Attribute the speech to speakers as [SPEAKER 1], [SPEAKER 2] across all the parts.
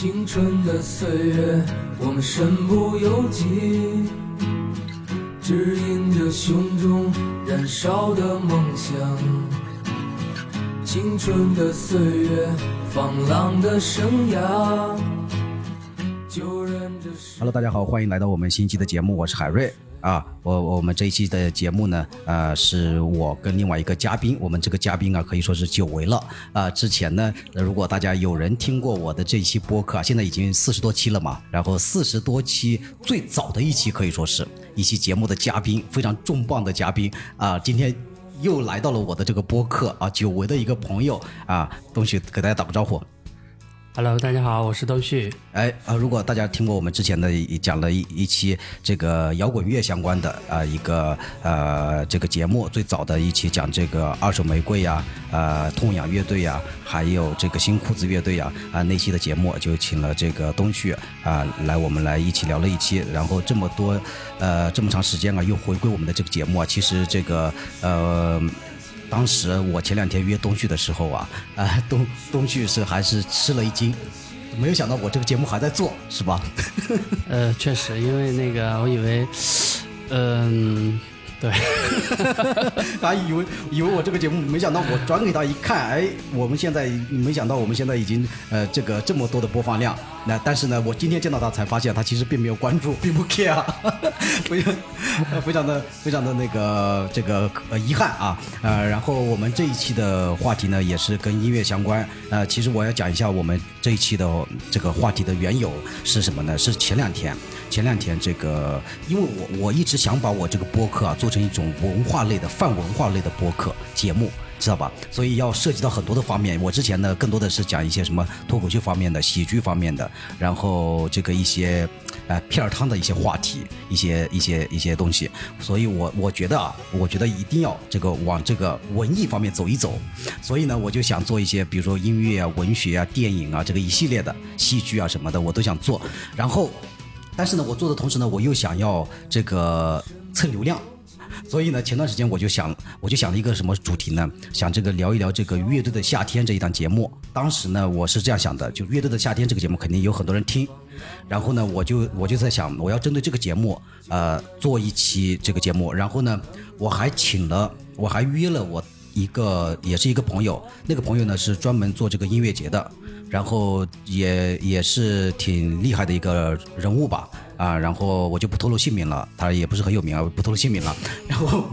[SPEAKER 1] 青春的岁月，我们身不由己，指引着胸中燃烧的梦想。青春的岁月，放浪的生涯，
[SPEAKER 2] Hello，大家好，欢迎来到我们新一期的节目，我是海瑞啊。我我们这一期的节目呢，呃，是我跟另外一个嘉宾，我们这个嘉宾啊，可以说是久违了啊。之前呢，如果大家有人听过我的这一期播客啊，现在已经四十多期了嘛，然后四十多期最早的一期可以说是一期节目的嘉宾，非常重磅的嘉宾啊，今天。又来到了我的这个播客啊，久违的一个朋友啊，东旭给大家打个招呼。
[SPEAKER 3] Hello，大家好，我是东旭。
[SPEAKER 2] 哎啊，如果大家听过我们之前的一讲了一一期这个摇滚乐相关的啊、一个呃这个节目，最早的一期讲这个二手玫瑰呀、呃痛仰乐队呀、还有这个新裤子乐队呀啊、那期的节目就请了这个东旭啊、来我们来一起聊了一期，然后这么多呃这么长时间啊又回归我们的这个节目啊，其实这个呃。当时我前两天约东旭的时候啊，啊、东东旭是还是吃了一惊，没有想到我这个节目还在做，是吧？
[SPEAKER 3] 呃，确实，因为那个我以为，嗯、对，
[SPEAKER 2] 他以为以为我这个节目，没想到我转给他一看，哎，我们现在没想到我们现在已经呃这个这么多的播放量，那但是呢，我今天见到他才发现他其实并没有关注，并不 care，非常非常的非常的那个这个呃遗憾啊，呃，然后我们这一期的话题呢也是跟音乐相关，呃，其实我要讲一下我们这一期的这个话题的缘由是什么呢？是前两天。前两天这个，因为我我一直想把我这个播客啊做成一种文化类的泛文化类的播客节目，知道吧？所以要涉及到很多的方面。我之前呢更多的是讲一些什么脱口秀方面的、喜剧方面的，然后这个一些呃片儿汤的一些话题，一些一些一些东西。所以我我觉得啊，我觉得一定要这个往这个文艺方面走一走。所以呢，我就想做一些，比如说音乐啊、文学啊、电影啊这个一系列的戏剧啊什么的，我都想做。然后。但是呢，我做的同时呢，我又想要这个蹭流量，所以呢，前段时间我就想，我就想了一个什么主题呢？想这个聊一聊这个乐队的夏天这一档节目。当时呢，我是这样想的，就乐队的夏天这个节目肯定有很多人听，然后呢，我就我就在想，我要针对这个节目，呃，做一期这个节目。然后呢，我还请了，我还约了我一个也是一个朋友，那个朋友呢是专门做这个音乐节的。然后也也是挺厉害的一个人物吧，啊，然后我就不透露姓名了，他也不是很有名啊，不透露姓名了。然后，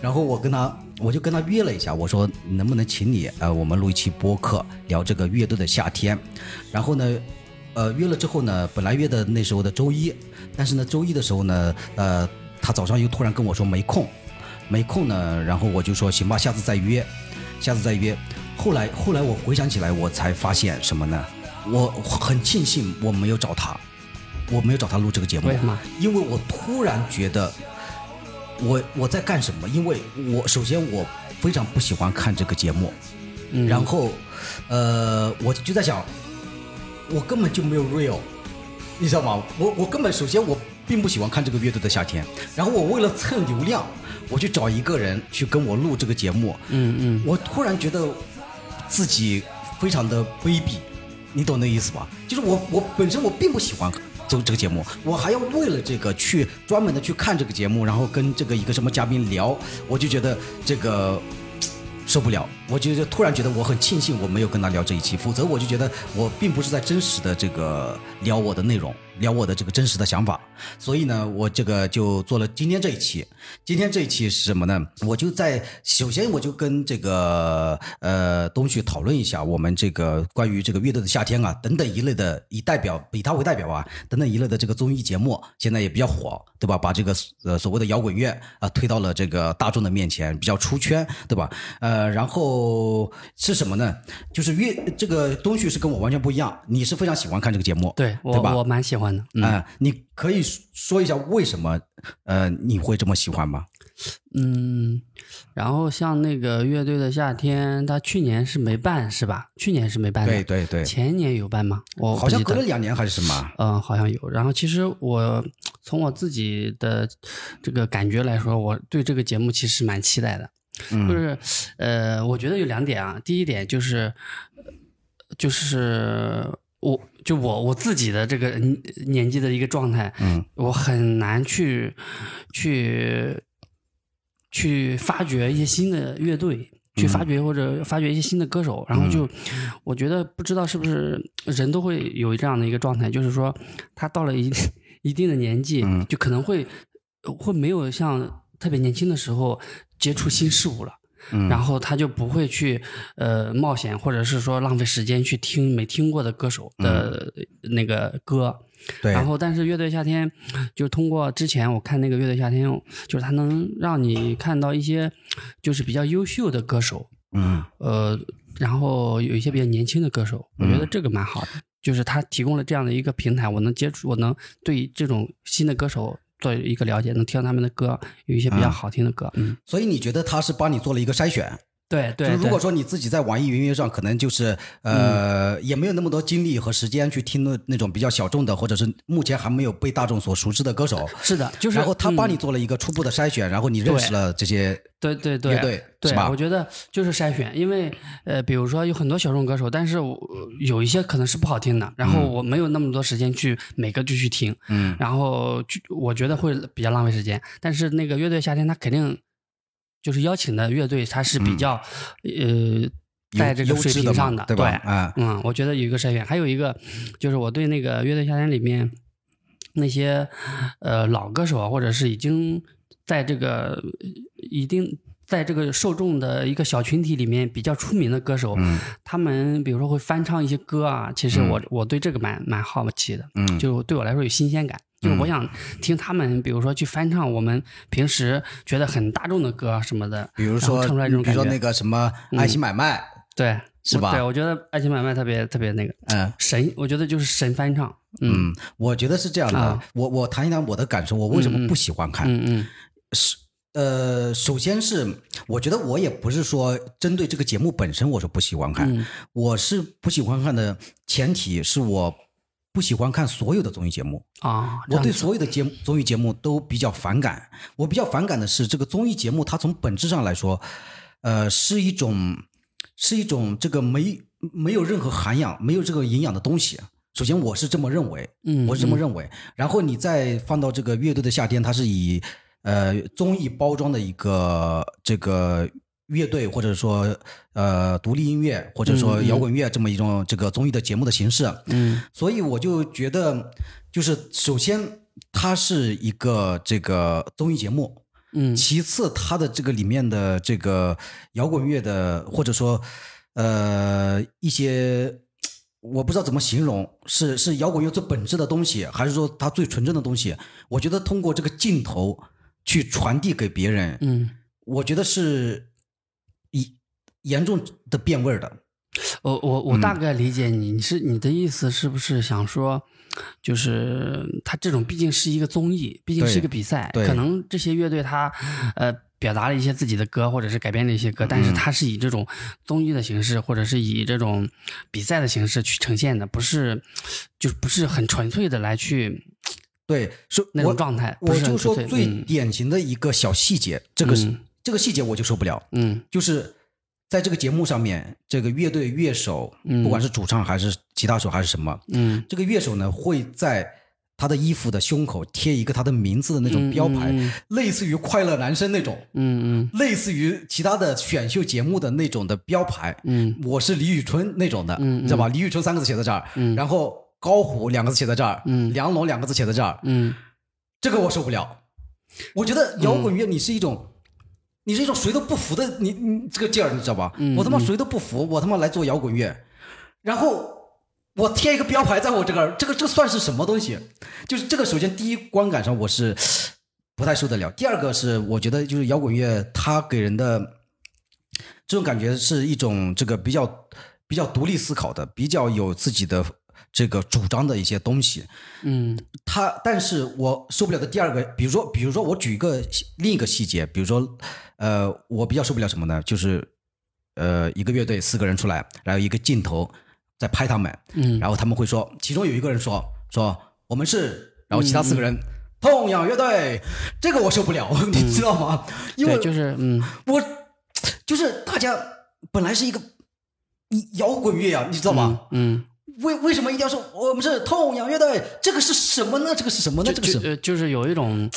[SPEAKER 2] 然后我跟他，我就跟他约了一下，我说能不能请你，呃，我们录一期播客，聊这个乐队的夏天。然后呢，呃，约了之后呢，本来约的那时候的周一，但是呢，周一的时候呢，呃，他早上又突然跟我说没空，没空呢，然后我就说行吧，下次再约，下次再约。后来，后来我回想起来，我才发现什么呢？我很庆幸我没有找他，我没有找他录这个节目。
[SPEAKER 3] 为什么？
[SPEAKER 2] 因为我突然觉得我我在干什么？因为我首先我非常不喜欢看这个节目，
[SPEAKER 3] 嗯
[SPEAKER 2] 然后呃，我就在想，我根本就没有 real，你知道吗？我我根本首先我并不喜欢看这个乐队的夏天，然后我为了蹭流量，我去找一个人去跟我录这个节目，
[SPEAKER 3] 嗯嗯，
[SPEAKER 2] 我突然觉得自己非常的卑鄙，你懂那意思吧？就是我我本身我并不喜欢做这个节目，我还要为了这个去专门的去看这个节目，然后跟这个一个什么嘉宾聊，我就觉得这个。受不了，我就就突然觉得我很庆幸我没有跟他聊这一期，否则我就觉得我并不是在真实的这个聊我的内容，聊我的这个真实的想法，所以呢，我这个就做了今天这一期。今天这一期是什么呢？我就在首先我就跟这个呃东旭讨论一下我们这个关于这个乐队的夏天啊等等一类的，以代表以他为代表啊等等一类的这个综艺节目，现在也比较火，对吧？把这个呃所谓的摇滚乐啊、推到了这个大众的面前，比较出圈，对吧？呃，然后是什么呢？就是乐这个东旭是跟我完全不一样，你是非常喜欢看这个节目，
[SPEAKER 3] 对我
[SPEAKER 2] 对吧
[SPEAKER 3] 我蛮喜欢的。嗯、
[SPEAKER 2] 啊、你可以说一下为什么呃你会这么喜欢吗？
[SPEAKER 3] 嗯，然后像那个乐队的夏天，他去年是没办是吧？去年是没办的，
[SPEAKER 2] 对对对，
[SPEAKER 3] 前年有办吗？我
[SPEAKER 2] 好像隔了两年还是什么？
[SPEAKER 3] 嗯，好像有。然后其实我从我自己的这个感觉来说，我对这个节目其实蛮期待的。
[SPEAKER 2] 嗯
[SPEAKER 3] 就是呃，我觉得有两点啊。第一点就是，呃就是我就我我自己的这个年年纪的一个状态，
[SPEAKER 2] 嗯，
[SPEAKER 3] 我很难去去去发掘一些新的乐队，去发掘或者发掘一些新的歌手，然后就我觉得不知道是不是人都会有这样的一个状态，就是说他到了一一定的年纪，就可能会会没有像特别年轻的时候接触新事物了。然后他就不会去呃冒险，或者是说浪费时间去听没听过的歌手的那个歌。
[SPEAKER 2] 对。
[SPEAKER 3] 然后，但是乐队夏天就通过之前我看那个乐队夏天，就是它能让你看到一些就是比较优秀的歌手，
[SPEAKER 2] 嗯。
[SPEAKER 3] 呃，然后有一些比较年轻的歌手，我觉得这个蛮好的，就是他提供了这样的一个平台，我能接触，我能对这种新的歌手做一个了解，能听到他们的歌，有一些比较好听的歌，嗯，
[SPEAKER 2] 所以你觉得他是帮你做了一个筛选？
[SPEAKER 3] 对对
[SPEAKER 2] 就是如果说你自己在网易云音乐上，可能就是呃、也没有那么多精力和时间去听那那种比较小众的，或者是目前还没有被大众所熟知的歌手。
[SPEAKER 3] 是的，就是
[SPEAKER 2] 然后他帮你
[SPEAKER 3] 嗯
[SPEAKER 2] 做了一个初步的筛选，然后你认识了这些
[SPEAKER 3] 对对对
[SPEAKER 2] 乐队
[SPEAKER 3] 对
[SPEAKER 2] 是吧？
[SPEAKER 3] 我觉得就是筛选，因为呃，比如说有很多小众歌手，但是我有一些可能是不好听的，然后我没有那么多时间去每个就去听，
[SPEAKER 2] 嗯。
[SPEAKER 3] 然后就我觉得会比较浪费时间。但是那个乐队夏天，他肯定就是邀请的乐队，它是比较、呃在这个水平上的，
[SPEAKER 2] 对吧？啊。
[SPEAKER 3] 嗯，我觉得有一个筛选，还有一个就是我对那个乐队夏天里面那些呃老歌手啊，或者是已经在这个一定在这个受众的一个小群体里面比较出名的歌手，
[SPEAKER 2] 嗯
[SPEAKER 3] 他们比如说会翻唱一些歌啊，其实我、我对这个蛮蛮好奇的，
[SPEAKER 2] 嗯。
[SPEAKER 3] 就对我来说有新鲜感。就是我想听他们，比如说去翻唱我们平时觉得很大众的歌什么的，
[SPEAKER 2] 比如说
[SPEAKER 3] 唱出来这种感觉。
[SPEAKER 2] 比如说那个什么爱情买卖，
[SPEAKER 3] 对，
[SPEAKER 2] 是吧
[SPEAKER 3] 对，我觉得《爱情买卖》特别特别那个
[SPEAKER 2] 嗯
[SPEAKER 3] 神，我觉得就是神翻唱。嗯
[SPEAKER 2] 嗯，我觉得是这样的。
[SPEAKER 3] 啊
[SPEAKER 2] 我我谈一谈我的感受，我为什么不喜欢看？
[SPEAKER 3] 嗯嗯
[SPEAKER 2] 是呃，首先是我觉得我也不是说针对这个节目本身我说不喜欢看，
[SPEAKER 3] 嗯
[SPEAKER 2] 我是不喜欢看的前提是我不喜欢看所有的综艺节目。
[SPEAKER 3] 啊，
[SPEAKER 2] 我对所有的节目综艺节目都比较反感。我比较反感的是这个综艺节目，它从本质上来说，呃，是一种是一种这个没没有任何涵养、没有这个营养的东西。首先，我是这么认为，
[SPEAKER 3] 嗯
[SPEAKER 2] 我是这么认为。然后你再放到这个乐队的夏天，它是以呃综艺包装的一个这个乐队，或者说呃独立音乐，或者说摇滚乐这么一种这个综艺的节目的形式。
[SPEAKER 3] 嗯
[SPEAKER 2] 所以我就觉得，就是首先它是一个这个综艺节目，
[SPEAKER 3] 嗯
[SPEAKER 2] 其次它的这个里面的这个摇滚乐的或者说呃一些。我不知道怎么形容，是是摇滚乐最本质的东西，还是说它最纯正的东西？我觉得通过这个镜头去传递给别人，
[SPEAKER 3] 嗯，
[SPEAKER 2] 我觉得是严严重的变味儿的。
[SPEAKER 3] 我我我
[SPEAKER 2] 嗯。
[SPEAKER 3] 大概理解你，你是你的意思是不是想说，就是他这种毕竟是一个综艺，毕竟是一个比赛，
[SPEAKER 2] 对
[SPEAKER 3] 可能这些乐队他呃表达了一些自己的歌，或者是改编了一些歌，但是他是以这种综艺的形式，或者是以这种比赛的形式去呈现的，不是就不是很纯粹的来去
[SPEAKER 2] 对，是
[SPEAKER 3] 那种状态，不
[SPEAKER 2] 我
[SPEAKER 3] 是
[SPEAKER 2] 就说最典型的一个小细节，这个这个细节我就受不了，
[SPEAKER 3] 嗯。
[SPEAKER 2] 就是在这个节目上面，这个乐队乐手，
[SPEAKER 3] 嗯。
[SPEAKER 2] 不管是主唱还是吉他手还是什么，
[SPEAKER 3] 嗯。
[SPEAKER 2] 这个乐手呢会在他的衣服的胸口贴一个他的名字的那种标牌，
[SPEAKER 3] 嗯。嗯
[SPEAKER 2] 类似于快乐男生那种，
[SPEAKER 3] 嗯
[SPEAKER 2] 类似于其他的选秀节目的那种的标牌。
[SPEAKER 3] 嗯
[SPEAKER 2] 我是李宇春那种的，
[SPEAKER 3] 嗯嗯。
[SPEAKER 2] 知道吧？李宇春三个字写在这儿，
[SPEAKER 3] 嗯。
[SPEAKER 2] 然后高虎两个字写在这儿，
[SPEAKER 3] 嗯。
[SPEAKER 2] 梁龙两个字写在这儿，
[SPEAKER 3] 嗯。
[SPEAKER 2] 这个我受不了。我觉得摇滚乐你是一种，你是一种谁都不服的，你你这个劲儿，你知道吧？
[SPEAKER 3] 嗯
[SPEAKER 2] 我他妈谁都不服，我他妈来做摇滚乐，然后我贴一个标牌在我这个，这个这算是什么东西？就是这个，首先第一观感上我是不太受得了，第二个是我觉得就是摇滚乐它给人的这种感觉是一种这个比较比较独立思考的，比较有自己的这个主张的一些东西。
[SPEAKER 3] 嗯
[SPEAKER 2] 他，但是我受不了的第二个，比如说，比如说，我举一个另一个细节，比如说，呃，我比较受不了什么呢？就是，呃，一个乐队四个人出来，然后一个镜头在拍他们，
[SPEAKER 3] 嗯
[SPEAKER 2] 然后他们会说，其中有一个人说说我们是，然后其他四个人。痛仰乐队，这个我受不了，你知道吗？因为，
[SPEAKER 3] 就是嗯
[SPEAKER 2] 我就是大家本来是一个摇滚乐啊，你知道吗？
[SPEAKER 3] 嗯
[SPEAKER 2] 为为什么一定要说我们是痛仰乐队？这个是什么呢？这个是什么呢？这个
[SPEAKER 3] 是呃就是有一种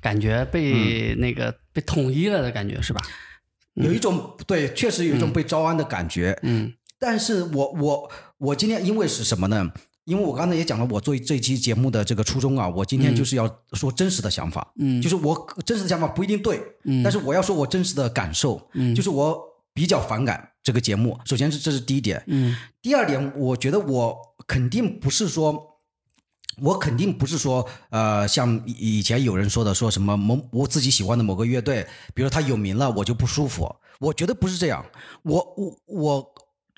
[SPEAKER 3] 感觉被那个被统一了的感觉，是吧？
[SPEAKER 2] 有一种对，确实有一种被招安的感觉。
[SPEAKER 3] 嗯
[SPEAKER 2] 但是我我我今天因为是什么呢？因为我刚才也讲了，我做这期节目的这个初衷啊，我今天就是要说真实的想法，
[SPEAKER 3] 嗯
[SPEAKER 2] 就是我真实的想法不一定对，
[SPEAKER 3] 嗯
[SPEAKER 2] 但是我要说我真实的感受，
[SPEAKER 3] 嗯
[SPEAKER 2] 就是我比较反感这个节目。首先是这是第一点，
[SPEAKER 3] 嗯
[SPEAKER 2] 第二点，我觉得我肯定不是说，我肯定不是说，呃，像以以前有人说的，说什么某我自己喜欢的某个乐队，比如他有名了，我就不舒服。我觉得不是这样，我我我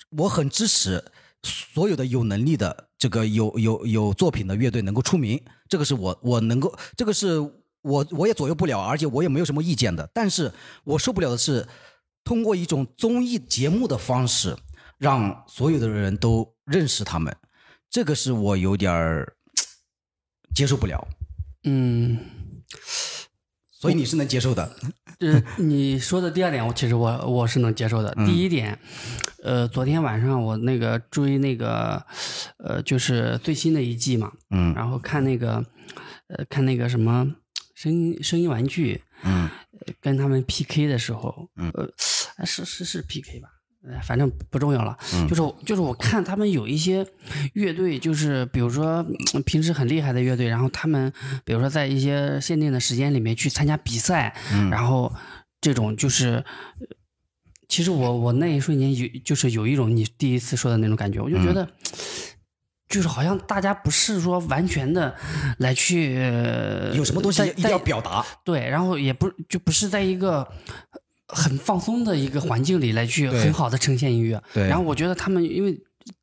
[SPEAKER 2] 我很支持所有的有能力的这个有有有作品的乐队能够出名，这个是我我能够，这个是我我也左右不了，而且我也没有什么意见的。但是我受不了的是，通过一种综艺节目的方式，让所有的人都认识他们，这个是我有点儿接受不了。
[SPEAKER 3] 嗯，
[SPEAKER 2] 所以你是能接受的，
[SPEAKER 3] 呃，你说的第二点，我其实我我是能接受的。第一点，呃，昨天晚上我那个追那个，呃，就是最新的一季嘛，
[SPEAKER 2] 嗯。
[SPEAKER 3] 然后看那个，呃，看那个什么声音声音玩具，
[SPEAKER 2] 嗯。
[SPEAKER 3] 呃跟他们 PK 的时候，呃，是是是 PK 吧，呃反正不重要了。就是就是我看他们有一些乐队，就是比如说嗯平时很厉害的乐队，然后他们比如说在一些限定的时间里面去参加比赛，然后这种就是。呃其实我我那一瞬间有就是有一种你第一次说的那种感觉，我就觉得，就是好像大家不是说完全的来去呃
[SPEAKER 2] 有什么东西
[SPEAKER 3] 在
[SPEAKER 2] 一定要表达，
[SPEAKER 3] 对，然后也不就不是在一个很放松的一个环境里来去很好的呈现音乐。
[SPEAKER 2] 对
[SPEAKER 3] 然后我觉得他们因为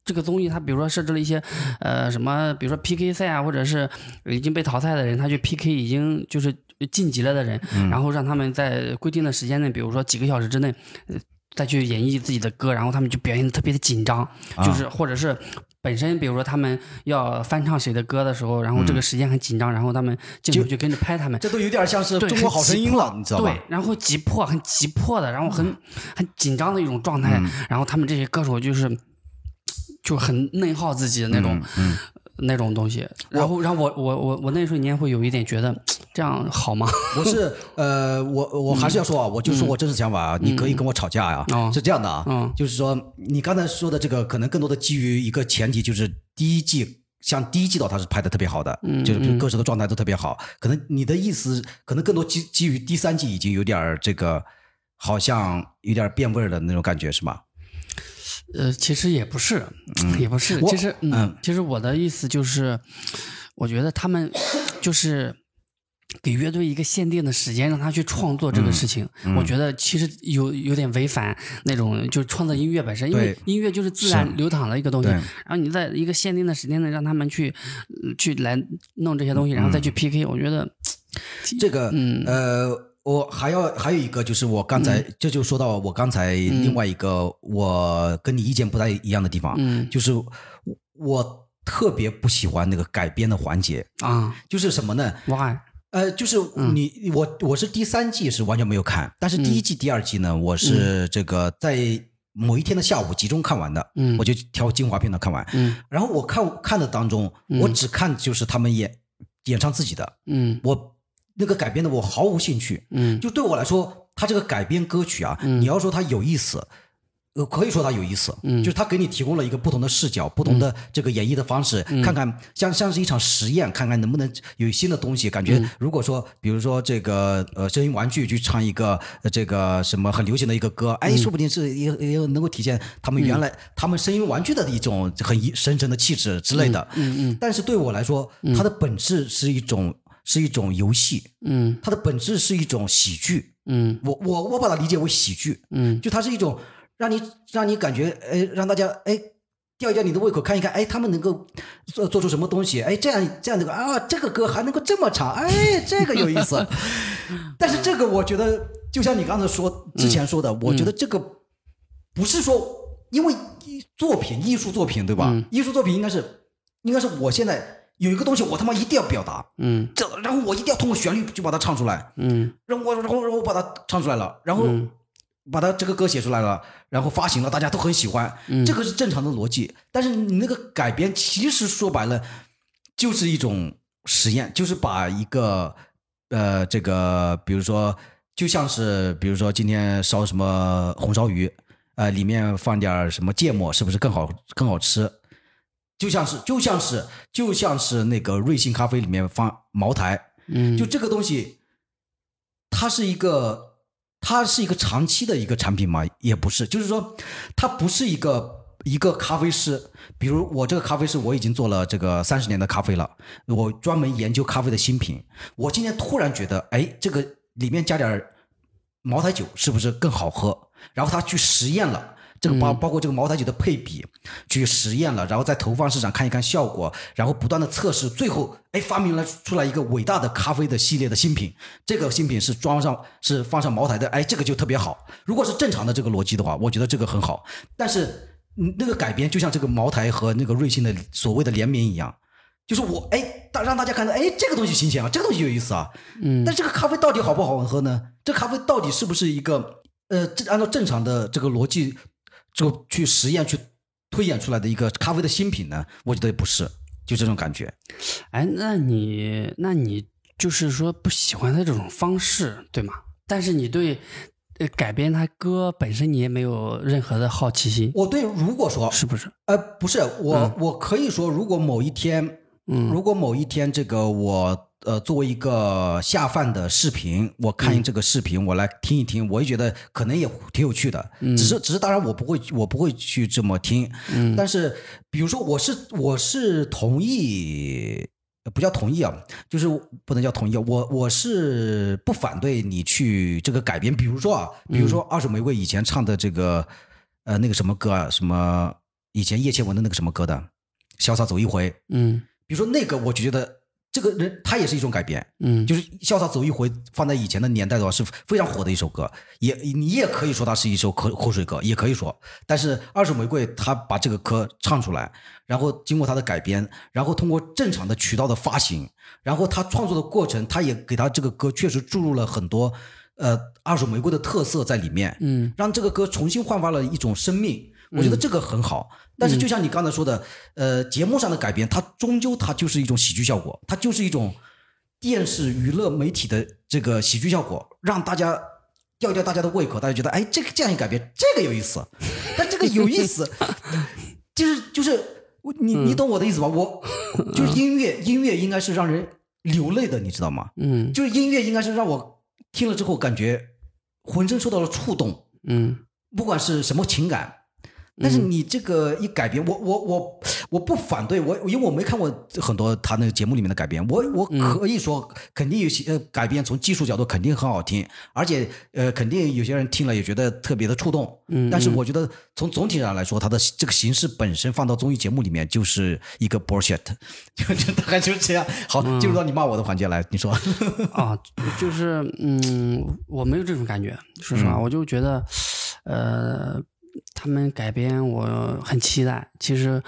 [SPEAKER 3] 这个综艺，他比如说设置了一些呃什么，比如说 PK 赛啊，或者是已经被淘汰的人，他去 PK 已经就是晋级了的人，
[SPEAKER 2] 嗯
[SPEAKER 3] 然后让他们在规定的时间内，比如说几个小时之内。呃再去演绎自己的歌，然后他们就表现的特别的紧张，
[SPEAKER 2] 啊
[SPEAKER 3] 就是或者是本身比如说他们要翻唱谁的歌的时候，然后这个时间很紧张，然后他们镜头就跟着拍他们，
[SPEAKER 2] 这都有点像是，中国好声音了，你知道吧？
[SPEAKER 3] 对？，然后急迫，很急迫的，然后很很紧张的一种状态，
[SPEAKER 2] 嗯。
[SPEAKER 3] 然后他们这些歌手就是就很内耗自己的那种、
[SPEAKER 2] 嗯
[SPEAKER 3] 那种东西，然后然后我我我我那瞬间会有一点觉得这样好吗？
[SPEAKER 2] 我是呃，我我还是要说啊，我就说我真实想法啊，你可以跟我吵架呀、
[SPEAKER 3] 哦
[SPEAKER 2] 是这样的啊，
[SPEAKER 3] 嗯
[SPEAKER 2] 就是说你刚才说的这个，可能更多的基于一个前提，就是第一季。像第一季的话，它是拍的特别好的，
[SPEAKER 3] 嗯
[SPEAKER 2] 就是歌手的状态都特别好。可能你的意思，可能更多基基于第三季已经有点这个，好像有点变味儿的那种感觉，是吗？
[SPEAKER 3] 呃，其实也不是，也不是，其实嗯
[SPEAKER 2] 嗯，
[SPEAKER 3] 其实我的意思就是，我觉得他们就是。给乐队一个限定的时间，让他去创作这
[SPEAKER 2] 嗯
[SPEAKER 3] 个事情，我觉得其实有有点违反那种就是创造音乐本身，因为音乐就是自然流淌的一个东西。然后你在一个限定的时间内让他们去呃去来弄这些东西，然后再去 PK，我觉得
[SPEAKER 2] 这个，
[SPEAKER 3] 嗯
[SPEAKER 2] 呃，我还要还有一个就是我刚才、这就说到我刚才另外一个、我跟你意见不太一样的地方，
[SPEAKER 3] 嗯。
[SPEAKER 2] 就是我我特别不喜欢那个改编的环节，
[SPEAKER 3] 啊，
[SPEAKER 2] 就是什么呢
[SPEAKER 3] ？？Why？
[SPEAKER 2] 呃，就是
[SPEAKER 3] 嗯。
[SPEAKER 2] 你、我我是第三季是完全没有看，但是第一季、第二季呢，我是这个在某一天的下午集中看完的，
[SPEAKER 3] 嗯。
[SPEAKER 2] 我就挑精华片段看完，
[SPEAKER 3] 嗯。
[SPEAKER 2] 然后我看看的当中，我只看就是他们演演唱自己的，
[SPEAKER 3] 嗯。
[SPEAKER 2] 我那个改编的我毫无兴趣，
[SPEAKER 3] 嗯。
[SPEAKER 2] 就对我来说，他这个改编歌曲啊，你要说他有意思。呃，可以说它有意思，
[SPEAKER 3] 嗯。
[SPEAKER 2] 就是它给你提供了一个不同的视角、不同的这个演绎的方式，
[SPEAKER 3] 嗯。
[SPEAKER 2] 看看像像是一场实验，看看能不能有新的东西。感
[SPEAKER 3] 嗯。
[SPEAKER 2] 觉如果说，比如说这个呃声音玩具去唱一个呃这个什么很流行的一个歌，
[SPEAKER 3] 嗯。
[SPEAKER 2] 哎，说不定是也也能够体现他们原来他们声音玩具的一种很深沉的气质之类的。
[SPEAKER 3] 嗯嗯
[SPEAKER 2] 但是对我来说，它的本质是一种是一种游戏，
[SPEAKER 3] 嗯
[SPEAKER 2] 它的本质是一种喜剧。
[SPEAKER 3] 嗯
[SPEAKER 2] 我我我把它理解为喜剧，
[SPEAKER 3] 嗯
[SPEAKER 2] 就它是一种让你让你感觉，哎，让大家哎吊一吊你的胃口，看一看，哎，他们能够做做出什么东西，哎，这样这样的啊，这个歌还能够这么长，哎，这个有意思。但是这个我觉得，就像你刚才说之前说的，我觉得这个不是说因为作品艺术作品对吧？艺术作品应该是应该是我现在有一个东西，我他妈一定要表达，
[SPEAKER 3] 嗯。
[SPEAKER 2] 这然后我一定要通过旋律就把它唱出来，
[SPEAKER 3] 嗯。
[SPEAKER 2] 然后我然后然后我把它唱出来了，然后把它这个歌写出来了，然后发行了，大家都很喜欢，嗯。这个是正常的逻辑。但是你那个改编，其实说白了就是一种实验，就是把一个呃这个，比如说，就像是比如说今天烧什么红烧鱼，呃，里面放点什么芥末，是不是更好更好吃？就像是就像是就像是那个瑞幸咖啡里面放茅台，
[SPEAKER 3] 嗯，
[SPEAKER 2] 就这个东西，它是一个，它是一个长期的一个产品嘛？也不是，就是说，它不是一个一个咖啡师。比如我这个咖啡师，我已经做了这个三十年的咖啡了，我专门研究咖啡的新品。我今天突然觉得，哎，这个里面加点儿茅台酒是不是更好喝？然后他去实验了。这个包包括这个茅台酒的配比，去实验了，然后在投放市场看一看效果，然后不断的测试，最后哎发明了出来一个伟大的咖啡的系列的新品。这个新品是装上是放上茅台的，哎，这个就特别好。如果是正常的这个逻辑的话，我觉得这个很好。但是嗯，那个改编就像这个茅台和那个瑞幸的所谓的联名一样，就是我哎大让大家看到哎这个东西新鲜啊，这个东西有意思啊。
[SPEAKER 3] 嗯，
[SPEAKER 2] 但这个咖啡到底好不好喝呢？这咖啡到底是不是一个呃，这按照正常的这个逻辑？就去实验去推演出来的一个咖啡的新品呢？我觉得不是，就这种感觉。
[SPEAKER 3] 哎，那你那你就是说不喜欢他这种方式，对吗？但是你对呃改编他歌本身你也没有任何的好奇心。
[SPEAKER 2] 我对如果说
[SPEAKER 3] 是不是？
[SPEAKER 2] 呃，不是，我我可以说，如果某一天，
[SPEAKER 3] 嗯，
[SPEAKER 2] 如果某一天这个我。呃，作为一个下饭的视频，我看这个视频，我来听一听，我也觉得可能也挺有趣的。嗯只是，只是，当然我不会，我不会去这么听。
[SPEAKER 3] 嗯，
[SPEAKER 2] 但是，比如说，我是我是同意，不叫同意啊，就是不能叫同意。我我是不反对你去这个改编。比如说啊，比如说二手玫瑰以前唱的这个呃那个什么歌啊，什么以前叶倩文的那个什么歌的《潇洒走一回》。
[SPEAKER 3] 嗯，
[SPEAKER 2] 比如说那个，我就觉得。这个人他也是一种改编，
[SPEAKER 3] 嗯，
[SPEAKER 2] 就是潇洒走一回，放在以前的年代的话是非常火的一首歌，也你也可以说它是一首口口水歌，也可以说。但是二手玫瑰他把这个歌唱出来，然后经过他的改编，然后通过正常的渠道的发行，然后他创作的过程，他也给他这个歌确实注入了很多呃二手玫瑰的特色在里面，
[SPEAKER 3] 嗯，
[SPEAKER 2] 让这个歌重新焕发了一种生命。我觉得这个很好，但是就像你刚才说的，呃，节目上的改编，它终究它就是一种喜剧效果，它就是一种电视娱乐媒体的这个喜剧效果，让大家吊吊大家的胃口，大家觉得哎，这个这样一改编，这个有意思。但这个有意思，就是就是你你懂我的意思吧？我就是音乐，音乐应该是让人流泪的，你知道吗？
[SPEAKER 3] 嗯，
[SPEAKER 2] 就是音乐应该是让我听了之后感觉浑身受到了触动，
[SPEAKER 3] 嗯，
[SPEAKER 2] 不管是什么情感。但是你这个一改编，我我我我不反对，我因为我没看过很多他那个节目里面的改编，我我可以说肯定有些呃改编从技术角度肯定很好听，而且呃肯定有些人听了也觉得特别的触动。
[SPEAKER 3] 嗯，
[SPEAKER 2] 但是我觉得从总体上来说，它的这个形式本身放到综艺节目里面就是一个 bullshit，就就大概就是这样。好，进入到你骂我的环节来，你说。
[SPEAKER 3] 啊，就是嗯，我没有这种感觉，说实话，我就觉得呃。他们改编我很期待，其实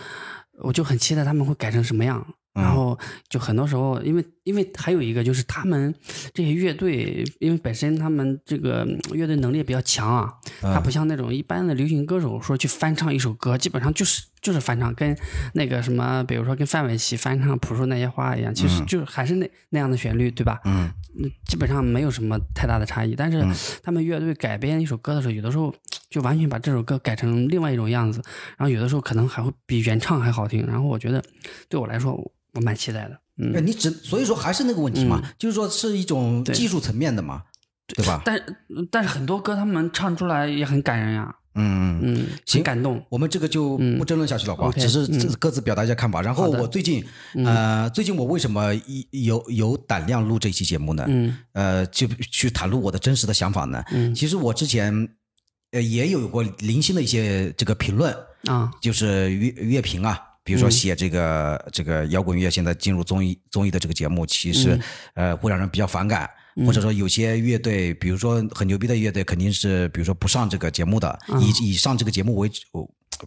[SPEAKER 3] 我就很期待他们会改成什么样。然后就很多时候，因为因为还有一个就是他们这些乐队，因为本身他们这个乐队能力比较强啊，他不像那种一般的流行歌手说去翻唱一首歌，基本上就是就是翻唱，跟那个什么，比如说跟范玮琪翻唱《朴树那些花》一样，其实就还是那那样的旋律，对吧？
[SPEAKER 2] 嗯，
[SPEAKER 3] 基本上没有什么太大的差异。但是他们乐队改编一首歌的时候，有的时候就完全把这首歌改成另外一种样子，然后有的时候可能还会比原唱还好听。然后我觉得对我来说。我蛮期待的，嗯，
[SPEAKER 2] 你只所以说还是那个问题嘛，就是说是一种技术层面的嘛，对吧？
[SPEAKER 3] 但但是很多歌他们唱出来也很感人呀，
[SPEAKER 2] 嗯
[SPEAKER 3] 嗯，很感动。
[SPEAKER 2] 我们这个就不争论下去了吧，只是各自表达一下看法。然后我最近呃，最近我为什么有有胆量录这期节目呢？
[SPEAKER 3] 嗯，
[SPEAKER 2] 呃，就去袒露我的真实的想法呢？
[SPEAKER 3] 嗯，
[SPEAKER 2] 其实我之前呃也有过零星的一些这个评论
[SPEAKER 3] 啊，
[SPEAKER 2] 就是乐乐评啊。比如说写这个这个摇滚乐现在进入综艺综艺的这个节目，其实呃会让人比较反感，或者说有些乐队，比如说很牛逼的乐队，肯定是比如说不上这个节目的，以以上这个节目为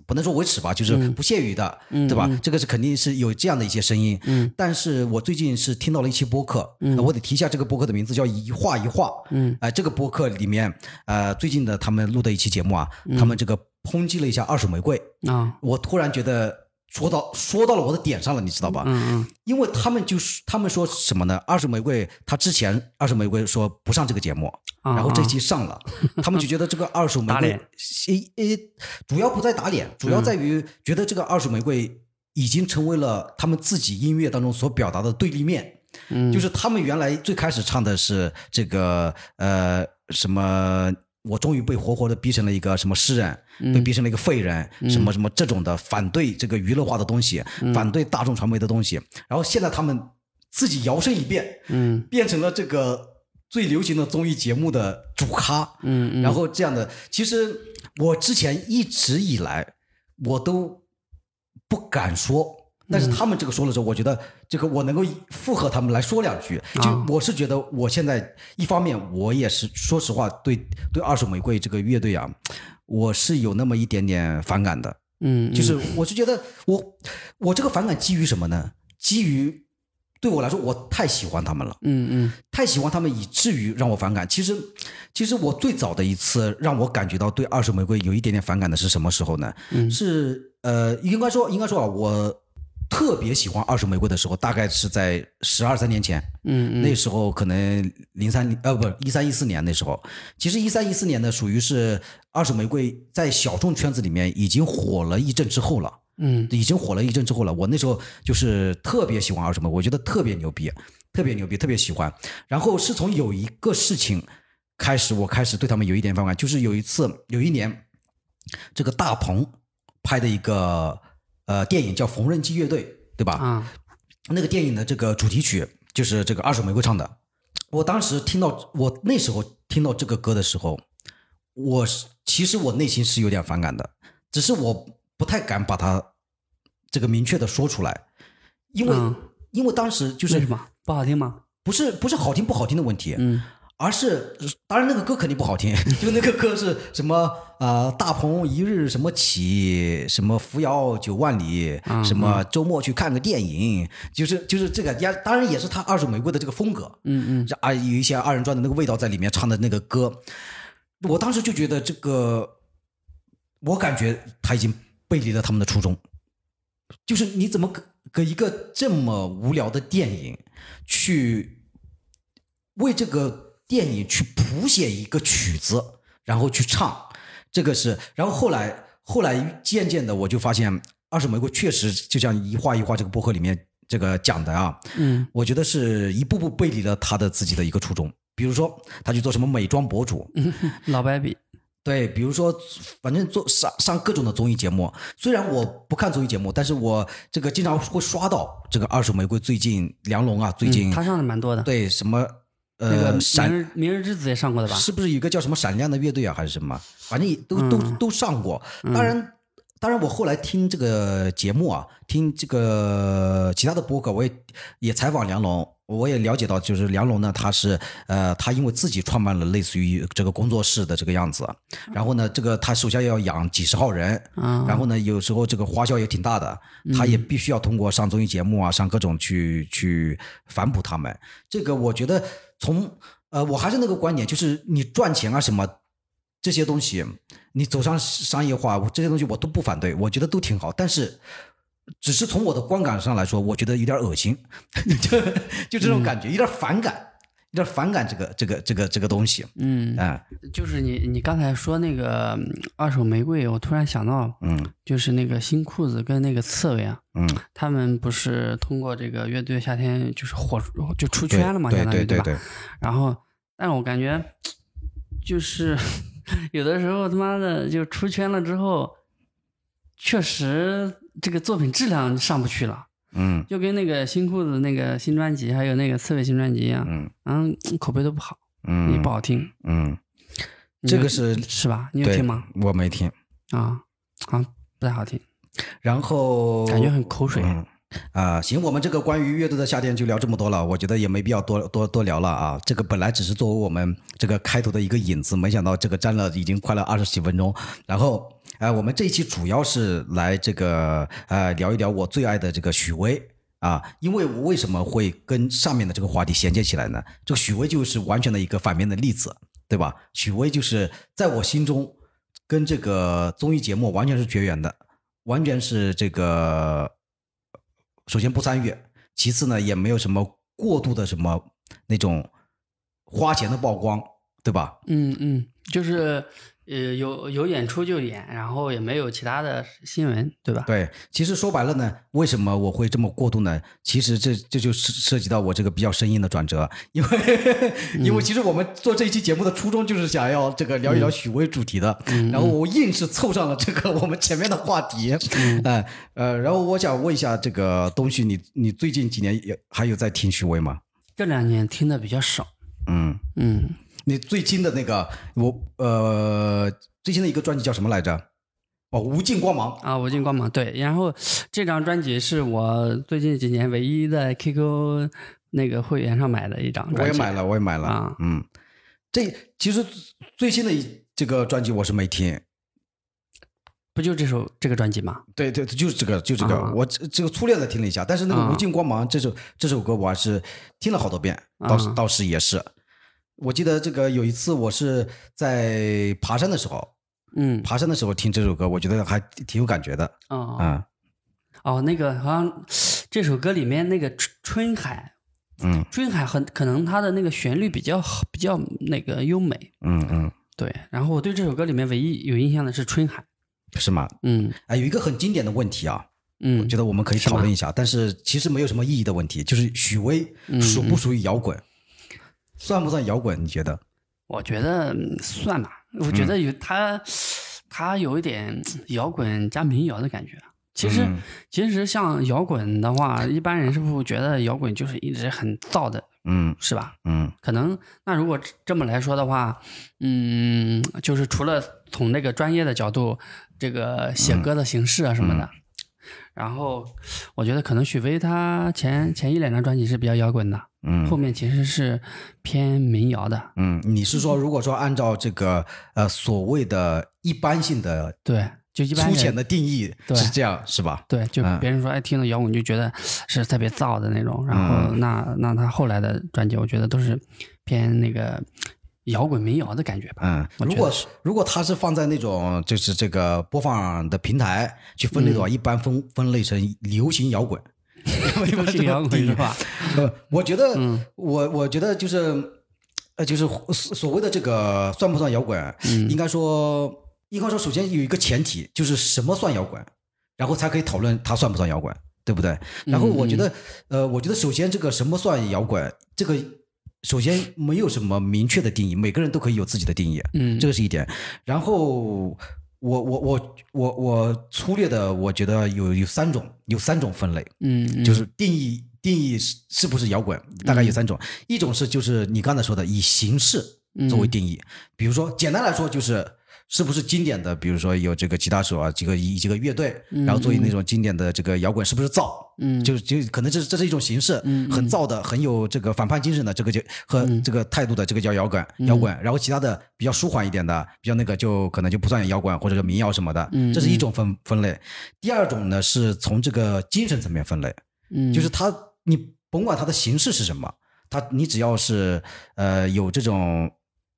[SPEAKER 2] 不能说维持吧，就是不屑于的，对吧？这个是肯定是有这样的一些声音。嗯，但是我最近是听到了一期播客，那我得提一下这个播客的名字叫一画一画。嗯，哎，这个播客里面，呃，最近的他们录的一期节目啊，他们这个抨击了一下二手玫瑰
[SPEAKER 3] 啊，
[SPEAKER 2] 我突然觉得。说到说到了我的点上了，你知道吧？
[SPEAKER 3] 嗯嗯。
[SPEAKER 2] 因为他们就是他们说什么呢？二手玫瑰他之前二手玫瑰说不上这个节目，然后这期上了，他们就觉得这个二手玫瑰，诶诶，主要不在打脸，主要在于觉得这个二手玫瑰已经成为了他们自己音乐当中所表达的对立面。
[SPEAKER 3] 嗯。
[SPEAKER 2] 就是他们原来最开始唱的是这个呃什么。我终于被活活的逼成了一个什么诗人，被逼成了一个废人，什么什么这种的反对这个娱乐化的东西，反对大众传媒的东西。然后现在他们自己摇身一变，
[SPEAKER 3] 嗯，
[SPEAKER 2] 变成了这个最流行的综艺节目的主咖，
[SPEAKER 3] 嗯，
[SPEAKER 2] 然后这样的，其实我之前一直以来我都不敢说。但是他们这个说了之后，我觉得这个我能够附和他们来说两句。就我是觉得，我现在一方面我也是说实话，对对二手玫瑰这个乐队啊，我是有那么一点点反感的。
[SPEAKER 3] 嗯，
[SPEAKER 2] 就是我是觉得我我这个反感基于什么呢？基于对我来说，我太喜欢他们了。
[SPEAKER 3] 嗯嗯，
[SPEAKER 2] 太喜欢他们以至于让我反感。其实其实我最早的一次让我感觉到对二手玫瑰有一点点反感的是什么时候呢？是呃，应该说应该说啊，我。特别喜欢二手玫瑰的时候，大概是在十二三年前。
[SPEAKER 3] 嗯
[SPEAKER 2] 嗯，那时候可能零三呃不一三一四年那时候，其实一三一四年呢，属于是二手玫瑰在小众圈子里面已经火了一阵之后了。
[SPEAKER 3] 嗯，
[SPEAKER 2] 已经火了一阵之后了。我那时候就是特别喜欢二手玫瑰，我觉得特别牛逼，特别牛逼，特别喜欢。然后是从有一个事情开始，我开始对他们有一点反感，就是有一次有一年，这个大鹏拍的一个。呃，电影叫《缝纫机乐队》，对吧？
[SPEAKER 3] 啊，
[SPEAKER 2] 那个电影的这个主题曲就是这个二手玫瑰唱的。我当时听到，我那时候听到这个歌的时候，我是其实我内心是有点反感的，只是我不太敢把它这个明确的说出来，因为因为当时就是
[SPEAKER 3] 什么不好听吗？
[SPEAKER 2] 不是不是好听不好听的问题，
[SPEAKER 3] 嗯。
[SPEAKER 2] 而是，当然那个歌肯定不好听，就那个歌是什么啊？大鹏一日什么起，什么扶摇九万里，什么周末去看个电影，就是就是这个，也当然也是他二手玫瑰的这个风格，
[SPEAKER 3] 嗯嗯，
[SPEAKER 2] 啊有一些二人转的那个味道在里面唱的那个歌，我当时就觉得这个，我感觉他已经背离了他们的初衷，就是你怎么给一个这么无聊的电影去为这个。电影去谱写一个曲子，然后去唱，这个是，然后后来后来渐渐的我就发现，二手玫瑰确实就像一画一画这个博客里面这个讲的啊，
[SPEAKER 3] 嗯，
[SPEAKER 2] 我觉得是一步步背离了他的自己的一个初衷，比如说他去做什么美妆博主，
[SPEAKER 3] 老白比，
[SPEAKER 2] 对，比如说反正做上上各种的综艺节目，虽然我不看综艺节目，但是我这个经常会刷到这个二手玫瑰最近梁龙啊，最近
[SPEAKER 3] 他上的蛮多的，
[SPEAKER 2] 对什么。
[SPEAKER 3] 呃，明日明日之子也上过的吧？
[SPEAKER 2] 是不是有一个叫什么闪亮的乐队啊，还是什么？反正都都都上过。当然，当然，我后来听这个节目啊，听这个其他的播客，我也也采访梁龙，我也了解到，就是梁龙呢，他是呃，他因为自己创办了类似于这个工作室的这个样子，然后呢，这个他手下要养几十号人，然后呢，有时候这个花销也挺大的，他也必须要通过上综艺节目啊，上各种去去反哺他们。这个我觉得。从呃，我还是那个观点，就是你赚钱啊什么这些东西，你走上商业化，这些东西我都不反对，我觉得都挺好。但是，只是从我的观感上来说，我觉得有点恶心，就就这种感觉，有点反感。有点反感这个这个这个这个东西，
[SPEAKER 3] 嗯
[SPEAKER 2] 啊，
[SPEAKER 3] 就是你你刚才说那个二手玫瑰，我突然想到，
[SPEAKER 2] 嗯，
[SPEAKER 3] 就是那个新裤子跟那个刺猬啊，
[SPEAKER 2] 嗯，
[SPEAKER 3] 他们不是通过这个乐队夏天就是火就出圈了嘛，
[SPEAKER 2] 相当
[SPEAKER 3] 于
[SPEAKER 2] 对
[SPEAKER 3] 吧？然后，但我感觉就是 有的时候他妈的就出圈了之后，确实这个作品质量上不去了。
[SPEAKER 2] 嗯，
[SPEAKER 3] 就跟那个新裤子那个新专辑，还有那个刺猬新专辑一样，
[SPEAKER 2] 嗯，
[SPEAKER 3] 嗯，口碑都不好，
[SPEAKER 2] 嗯，
[SPEAKER 3] 也不好听，
[SPEAKER 2] 嗯，这个是
[SPEAKER 3] 是吧？你有听吗？
[SPEAKER 2] 我没听
[SPEAKER 3] 啊，啊，不太好听，
[SPEAKER 2] 然后
[SPEAKER 3] 感觉很口水
[SPEAKER 2] 啊。行，我们这个关于乐队的夏天就聊这么多了，我觉得也没必要多多多聊了啊。这个本来只是作为我们这个开头的一个引子，没想到这个占了已经快了二十几分钟，然后。呃，我们这一期主要是来这个呃聊一聊我最爱的这个许巍啊，因为我为什么会跟上面的这个话题衔接起来呢？这个许巍就是完全的一个反面的例子，对吧？许巍就是在我心中跟这个综艺节目完全是绝缘的，完全是这个首先不参与，其次呢也没有什么过度的什么那种花钱的曝光，对吧？
[SPEAKER 3] 嗯嗯，就是呃有有演出就演，然后也没有其他的新闻，对吧？
[SPEAKER 2] 对，其实说白了呢，为什么我会这么过度呢？其实这这就涉涉及到我这个比较生硬的转折，因为、因为其实我们做这一期节目的初衷就是想要这个聊一聊许巍主题的，然后我硬是凑上了这个我们前面的话题，嗯 呃呃，然后我想问一下这个东旭，你你最近几年也还有在听许巍吗？
[SPEAKER 3] 这两年听的比较少。
[SPEAKER 2] 嗯，
[SPEAKER 3] 嗯，
[SPEAKER 2] 你最近的那个我呃最新的一个专辑叫什么来着？哦，无尽光芒。
[SPEAKER 3] 啊，无尽光芒对。然后这张专辑是我最近几年唯一在 QQ 那个会员上买的一张专辑。
[SPEAKER 2] 我也买了，我也买了。
[SPEAKER 3] 啊
[SPEAKER 2] 嗯，这其实最新的一这个专辑我是没听。
[SPEAKER 3] 不就这首这个专辑吗？
[SPEAKER 2] 对对，就是这个，就这个，
[SPEAKER 3] 啊
[SPEAKER 2] 我这这个粗略的听了一下，但是那个
[SPEAKER 3] 啊《
[SPEAKER 2] 无尽光芒》这首这首歌我还是听了好多遍，倒是
[SPEAKER 3] 啊
[SPEAKER 2] 倒是也是。我记得这个有一次我是在爬山的时候，
[SPEAKER 3] 嗯。
[SPEAKER 2] 爬山的时候听这首歌，我觉得还挺有感觉的。
[SPEAKER 3] 哦。
[SPEAKER 2] 啊。
[SPEAKER 3] 哦，那个好像这首歌里面那个春春海，
[SPEAKER 2] 嗯。
[SPEAKER 3] 春海很可能它的那个旋律比较好比较那个优美。
[SPEAKER 2] 嗯嗯，
[SPEAKER 3] 对，然后我对这首歌里面唯一有印象的是春海。
[SPEAKER 2] 是吗？
[SPEAKER 3] 嗯。
[SPEAKER 2] 哎，有一个很经典的问题啊，
[SPEAKER 3] 嗯，
[SPEAKER 2] 我觉得我们可以讨论一下，但是其实没有什么意义的问题，就是许巍
[SPEAKER 3] 嗯。
[SPEAKER 2] 属不属于摇滚，算不算摇滚？你觉得？
[SPEAKER 3] 我觉得嗯算吧，我觉得有他，他有一点摇滚加民谣的感觉。其实，
[SPEAKER 2] 嗯
[SPEAKER 3] 其实像摇滚的话，一般人是不是觉得摇滚就是一直很燥的，
[SPEAKER 2] 嗯
[SPEAKER 3] 是吧？
[SPEAKER 2] 嗯
[SPEAKER 3] 可能那如果这么来说的话，嗯，就是除了从那个专业的角度，这个写歌的形式啊什么的，然后我觉得可能许巍他前前一两张专辑是比较摇滚的，后
[SPEAKER 2] 嗯
[SPEAKER 3] 面其实是偏民谣的，
[SPEAKER 2] 嗯，你是说如果说按照这个呃所谓的一般性的
[SPEAKER 3] 对，就一般
[SPEAKER 2] 粗浅的定义是这样是吧？
[SPEAKER 3] 对，就
[SPEAKER 2] 嗯
[SPEAKER 3] 别人说哎听了摇滚就觉得是特别燥的那种，然后
[SPEAKER 2] 嗯
[SPEAKER 3] 那那他后来的专辑，我觉得都是偏那个摇滚民谣的感觉吧。
[SPEAKER 2] 嗯，如果如果它是放在那种就是这个播放的平台去分类的话，
[SPEAKER 3] 嗯
[SPEAKER 2] 一般分分类成流行摇滚，流
[SPEAKER 3] 流行摇滚是吧？
[SPEAKER 2] 呃，我觉得，
[SPEAKER 3] 嗯
[SPEAKER 2] 我我觉得就是，呃，就是所所谓的这个算不算摇滚？
[SPEAKER 3] 嗯
[SPEAKER 2] 应该说，应该说，首先有一个前提，就是什么算摇滚，然后才可以讨论它算不算摇滚，对不对？然后我觉得，呃，我觉得首先这个什么算摇滚，这个首先没有什么明确的定义，每个人都可以有自己的定义，
[SPEAKER 3] 嗯，
[SPEAKER 2] 这个是一点。然后我我我我我粗略的，我觉得有有三种，有三种分类。
[SPEAKER 3] 嗯，嗯。
[SPEAKER 2] 就是定义定义是是不是摇滚，大概有三种，一种是就是你刚才说的以形式作为定义，比如说简单来说就是是不是经典的，比如说有这个吉他手啊，几个一几个乐队，然后作为那种经典的这个摇滚，是不是造？
[SPEAKER 3] 嗯。
[SPEAKER 2] 就就可能这这是一种形式，
[SPEAKER 3] 嗯
[SPEAKER 2] 很造的，很有这个反叛精神的，这个就和这个态度的，这个叫摇滚，摇滚。然后其他的比较舒缓一点的，比较那个就可能就不算摇滚或者是民谣什么的，
[SPEAKER 3] 嗯
[SPEAKER 2] 这是一种分分类。第二种呢是从这个精神层面分类，
[SPEAKER 3] 嗯。
[SPEAKER 2] 就是它你甭管它的形式是什么，它你只要是呃有这种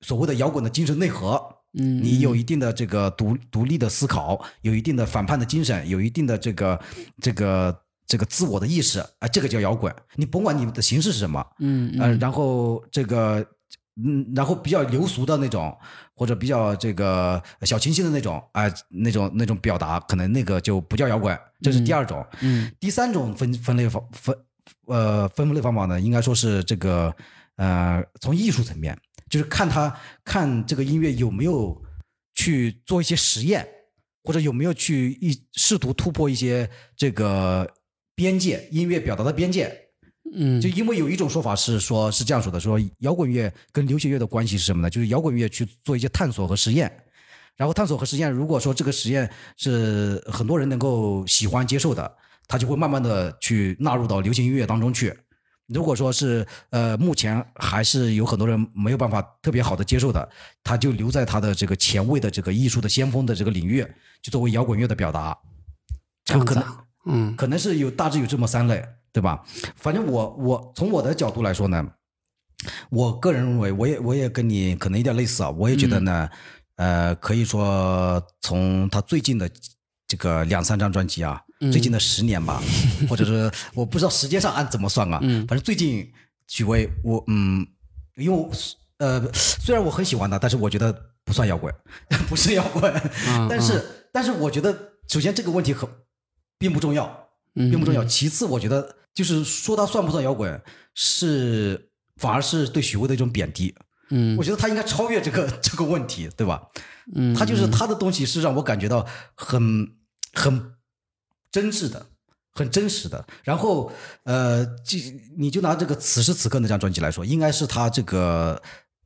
[SPEAKER 2] 所谓的摇滚的精神内核，
[SPEAKER 3] 嗯
[SPEAKER 2] 你有一定的这个独独立的思考，有一定的反叛的精神，有一定的这个这个这个自我的意识啊、这个叫摇滚。你甭管你的形式是什么，
[SPEAKER 3] 嗯
[SPEAKER 2] 呃，然后这个嗯，然后比较流俗的那种，或者比较这个小清新的那种啊、那种那种表达，可能那个就不叫摇滚，这是第二种。
[SPEAKER 3] 嗯
[SPEAKER 2] 第三种分分类方分呃分类方法呢，应该说是这个呃从艺术层面，就是看他看这个音乐有没有去做一些实验，或者有没有去一试图突破一些这个边界，音乐表达的边界。
[SPEAKER 3] 嗯
[SPEAKER 2] 就因为有一种说法是说，是这样说的：说摇滚乐跟流行乐的关系是什么呢？就是摇滚乐去做一些探索和实验，然后探索和实验，如果说这个实验是很多人能够喜欢接受的，他就会慢慢的去纳入到流行音乐当中去。如果说是呃，目前还是有很多人没有办法特别好的接受的，他就留在他的这个前卫的这个艺术的先锋的这个领域，就作为摇滚乐的表达。
[SPEAKER 3] 这样
[SPEAKER 2] 可能
[SPEAKER 3] 嗯
[SPEAKER 2] 可能是有大致有这么三类，对吧？反正我我从我的角度来说呢，我个人认为，我也我也跟你可能有点类似啊，我也觉得呢，呃，可以说从他最近的这个两三张专辑啊，最近的十年吧，或者是我不知道时间上按怎么算啊，
[SPEAKER 3] 嗯。
[SPEAKER 2] 反正最近许巍，我嗯，因为呃，虽然我很喜欢他，但是我觉得不算摇滚，不是摇滚，
[SPEAKER 3] 嗯
[SPEAKER 2] 但是但是我觉得首先这个问题很并不重要，
[SPEAKER 3] 嗯
[SPEAKER 2] 并不重要。其次，我觉得就是说他算不算摇滚，是反而是对许巍的一种贬低。
[SPEAKER 3] 嗯。
[SPEAKER 2] 我觉得他应该超越这个 这个问题，对吧？
[SPEAKER 3] 嗯，
[SPEAKER 2] 他就是他的东西是让我感觉到很很真挚的，很真实的。然后呃，就你就拿这个此时此刻那张专辑来说，应该是他这个。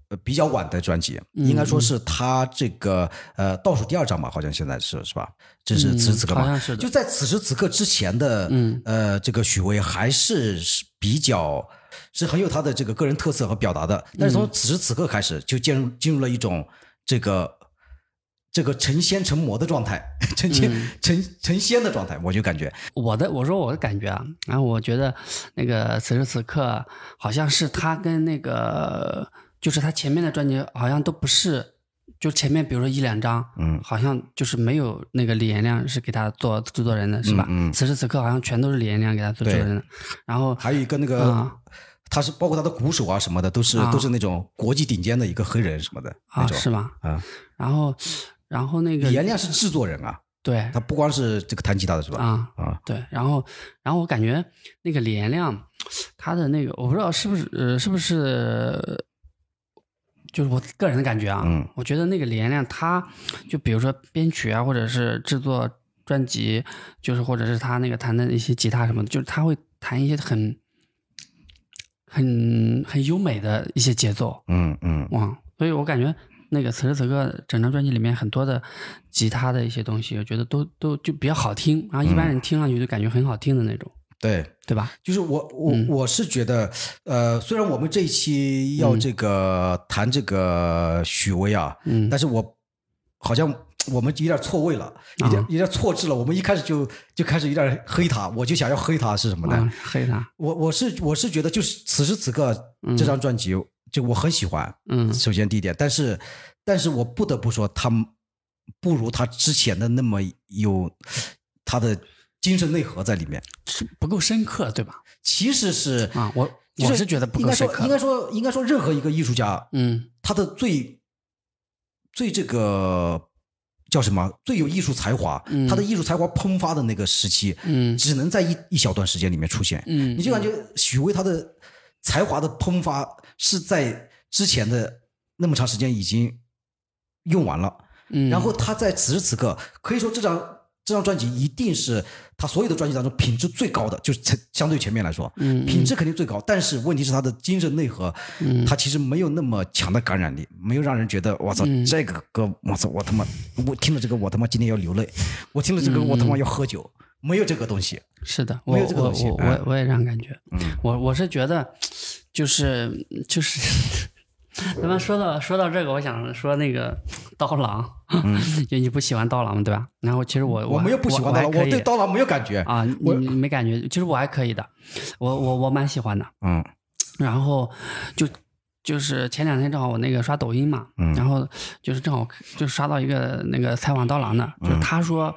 [SPEAKER 2] 呃，比较晚的专辑，
[SPEAKER 3] 嗯
[SPEAKER 2] 应该说是他这个呃倒数第二张吧，好像现在是是吧？这是此时此刻吧？
[SPEAKER 3] 嗯好像是的
[SPEAKER 2] 就在此时此刻之前的，
[SPEAKER 3] 嗯
[SPEAKER 2] 呃，这个许巍还是是比较是很有他的这个个人特色和表达的，但是从此时此刻开始，就进入进入了一种这个这个成仙成魔的状态，成仙、成成仙的状态，我就感觉，
[SPEAKER 3] 我的我说我的感觉啊，然后我觉得那个此时此刻好像是他跟那个就是他前面的专辑好像都不是，就前面比如说一两张，
[SPEAKER 2] 嗯
[SPEAKER 3] 好像就是没有那个李延亮是给他做制作人的是吧？
[SPEAKER 2] 嗯嗯
[SPEAKER 3] 此时此刻好像全都是李延亮给他做制作人的，然后
[SPEAKER 2] 还有一个那个。
[SPEAKER 3] 啊
[SPEAKER 2] 他是包括他的鼓手啊什么的，都是、
[SPEAKER 3] 啊
[SPEAKER 2] 都是那种国际顶尖的一个黑人什么的那种
[SPEAKER 3] 啊是吗？
[SPEAKER 2] 啊。
[SPEAKER 3] 然后然后那个
[SPEAKER 2] 李延亮是制作人啊，
[SPEAKER 3] 对。
[SPEAKER 2] 他不光是这个弹吉他的是吧？
[SPEAKER 3] 啊
[SPEAKER 2] 啊，
[SPEAKER 3] 对，然后，然后我感觉那个李延亮，他的那个我不知道是不是呃是不是，就是我个人的感觉啊，
[SPEAKER 2] 嗯。
[SPEAKER 3] 我觉得那个李延亮他，就比如说编曲啊，或者是制作专辑，就是或者是他那个弹的一些吉他什么的，就是他会弹一些很很很优美的一些节奏，
[SPEAKER 2] 嗯嗯。
[SPEAKER 3] 哇，所以我感觉那个此时此刻整张专辑里面很多的吉他的一些东西，我觉得都都就比较好听，然后一般人听上去就感觉很好听的那种，
[SPEAKER 2] 对，
[SPEAKER 3] 对吧？
[SPEAKER 2] 就是我我、
[SPEAKER 3] 嗯
[SPEAKER 2] 我是觉得，呃，虽然我们这一期要这个、谈这个许巍啊，
[SPEAKER 3] 嗯
[SPEAKER 2] 但是我好像我们有点错位了，有点、
[SPEAKER 3] 啊
[SPEAKER 2] 有点错置了。我们一开始就就开始有点黑他，我就想要黑他是什么呢？
[SPEAKER 3] 啊，黑他，
[SPEAKER 2] 我我是我是觉得就是此时此刻这张专辑，就我很喜欢。
[SPEAKER 3] 嗯
[SPEAKER 2] 首先第一点，但是但是我不得不说，他不如他之前的那么有他的精神内核在里面。
[SPEAKER 3] 是不够深刻，对吧？
[SPEAKER 2] 其实是
[SPEAKER 3] 啊，我我是觉得不
[SPEAKER 2] 应
[SPEAKER 3] 够深刻
[SPEAKER 2] 该说应该说应该说任何一个艺术家，
[SPEAKER 3] 嗯
[SPEAKER 2] 他的最最这个叫什么最有艺术才华，
[SPEAKER 3] 嗯
[SPEAKER 2] 他的艺术才华喷发的那个时期，
[SPEAKER 3] 嗯
[SPEAKER 2] 只能在一一小段时间里面出现。
[SPEAKER 3] 嗯，
[SPEAKER 2] 你就感觉许巍他的才华的喷发是在之前的那么长时间已经用完了，
[SPEAKER 3] 嗯，
[SPEAKER 2] 然后他在此时此刻可以说这张这张专辑一定是他所有的专辑当中品质最高的，就是相相对前面来说，
[SPEAKER 3] 嗯
[SPEAKER 2] 品质肯定最高。但是问题是他的精神内核，
[SPEAKER 3] 嗯。
[SPEAKER 2] 他其实没有那么强的感染力，没有让人觉得我操
[SPEAKER 3] 嗯。
[SPEAKER 2] 这个歌，我操我他妈，我听了这个我他妈今天要流泪，我听了这个我他妈要喝酒，没有这个东西。
[SPEAKER 3] 是的，我我我
[SPEAKER 2] 嗯
[SPEAKER 3] 我我也这样感觉。
[SPEAKER 2] 嗯
[SPEAKER 3] 我我是觉得，就是就是，咱们说到说到这个，我想说那个刀郎，就你不喜欢刀郎对吧？然后其实我
[SPEAKER 2] 嗯我没有不喜欢刀郎，
[SPEAKER 3] 我
[SPEAKER 2] 对刀郎没有感觉。
[SPEAKER 3] 啊，你你没感觉？其实我还可以的，我我我蛮喜欢的。
[SPEAKER 2] 嗯
[SPEAKER 3] 然后就就是前两天正好我那个刷抖音嘛，
[SPEAKER 2] 嗯。
[SPEAKER 3] 然后就是正好就刷到一个那个采访刀郎的，
[SPEAKER 2] 嗯
[SPEAKER 3] 就是他说，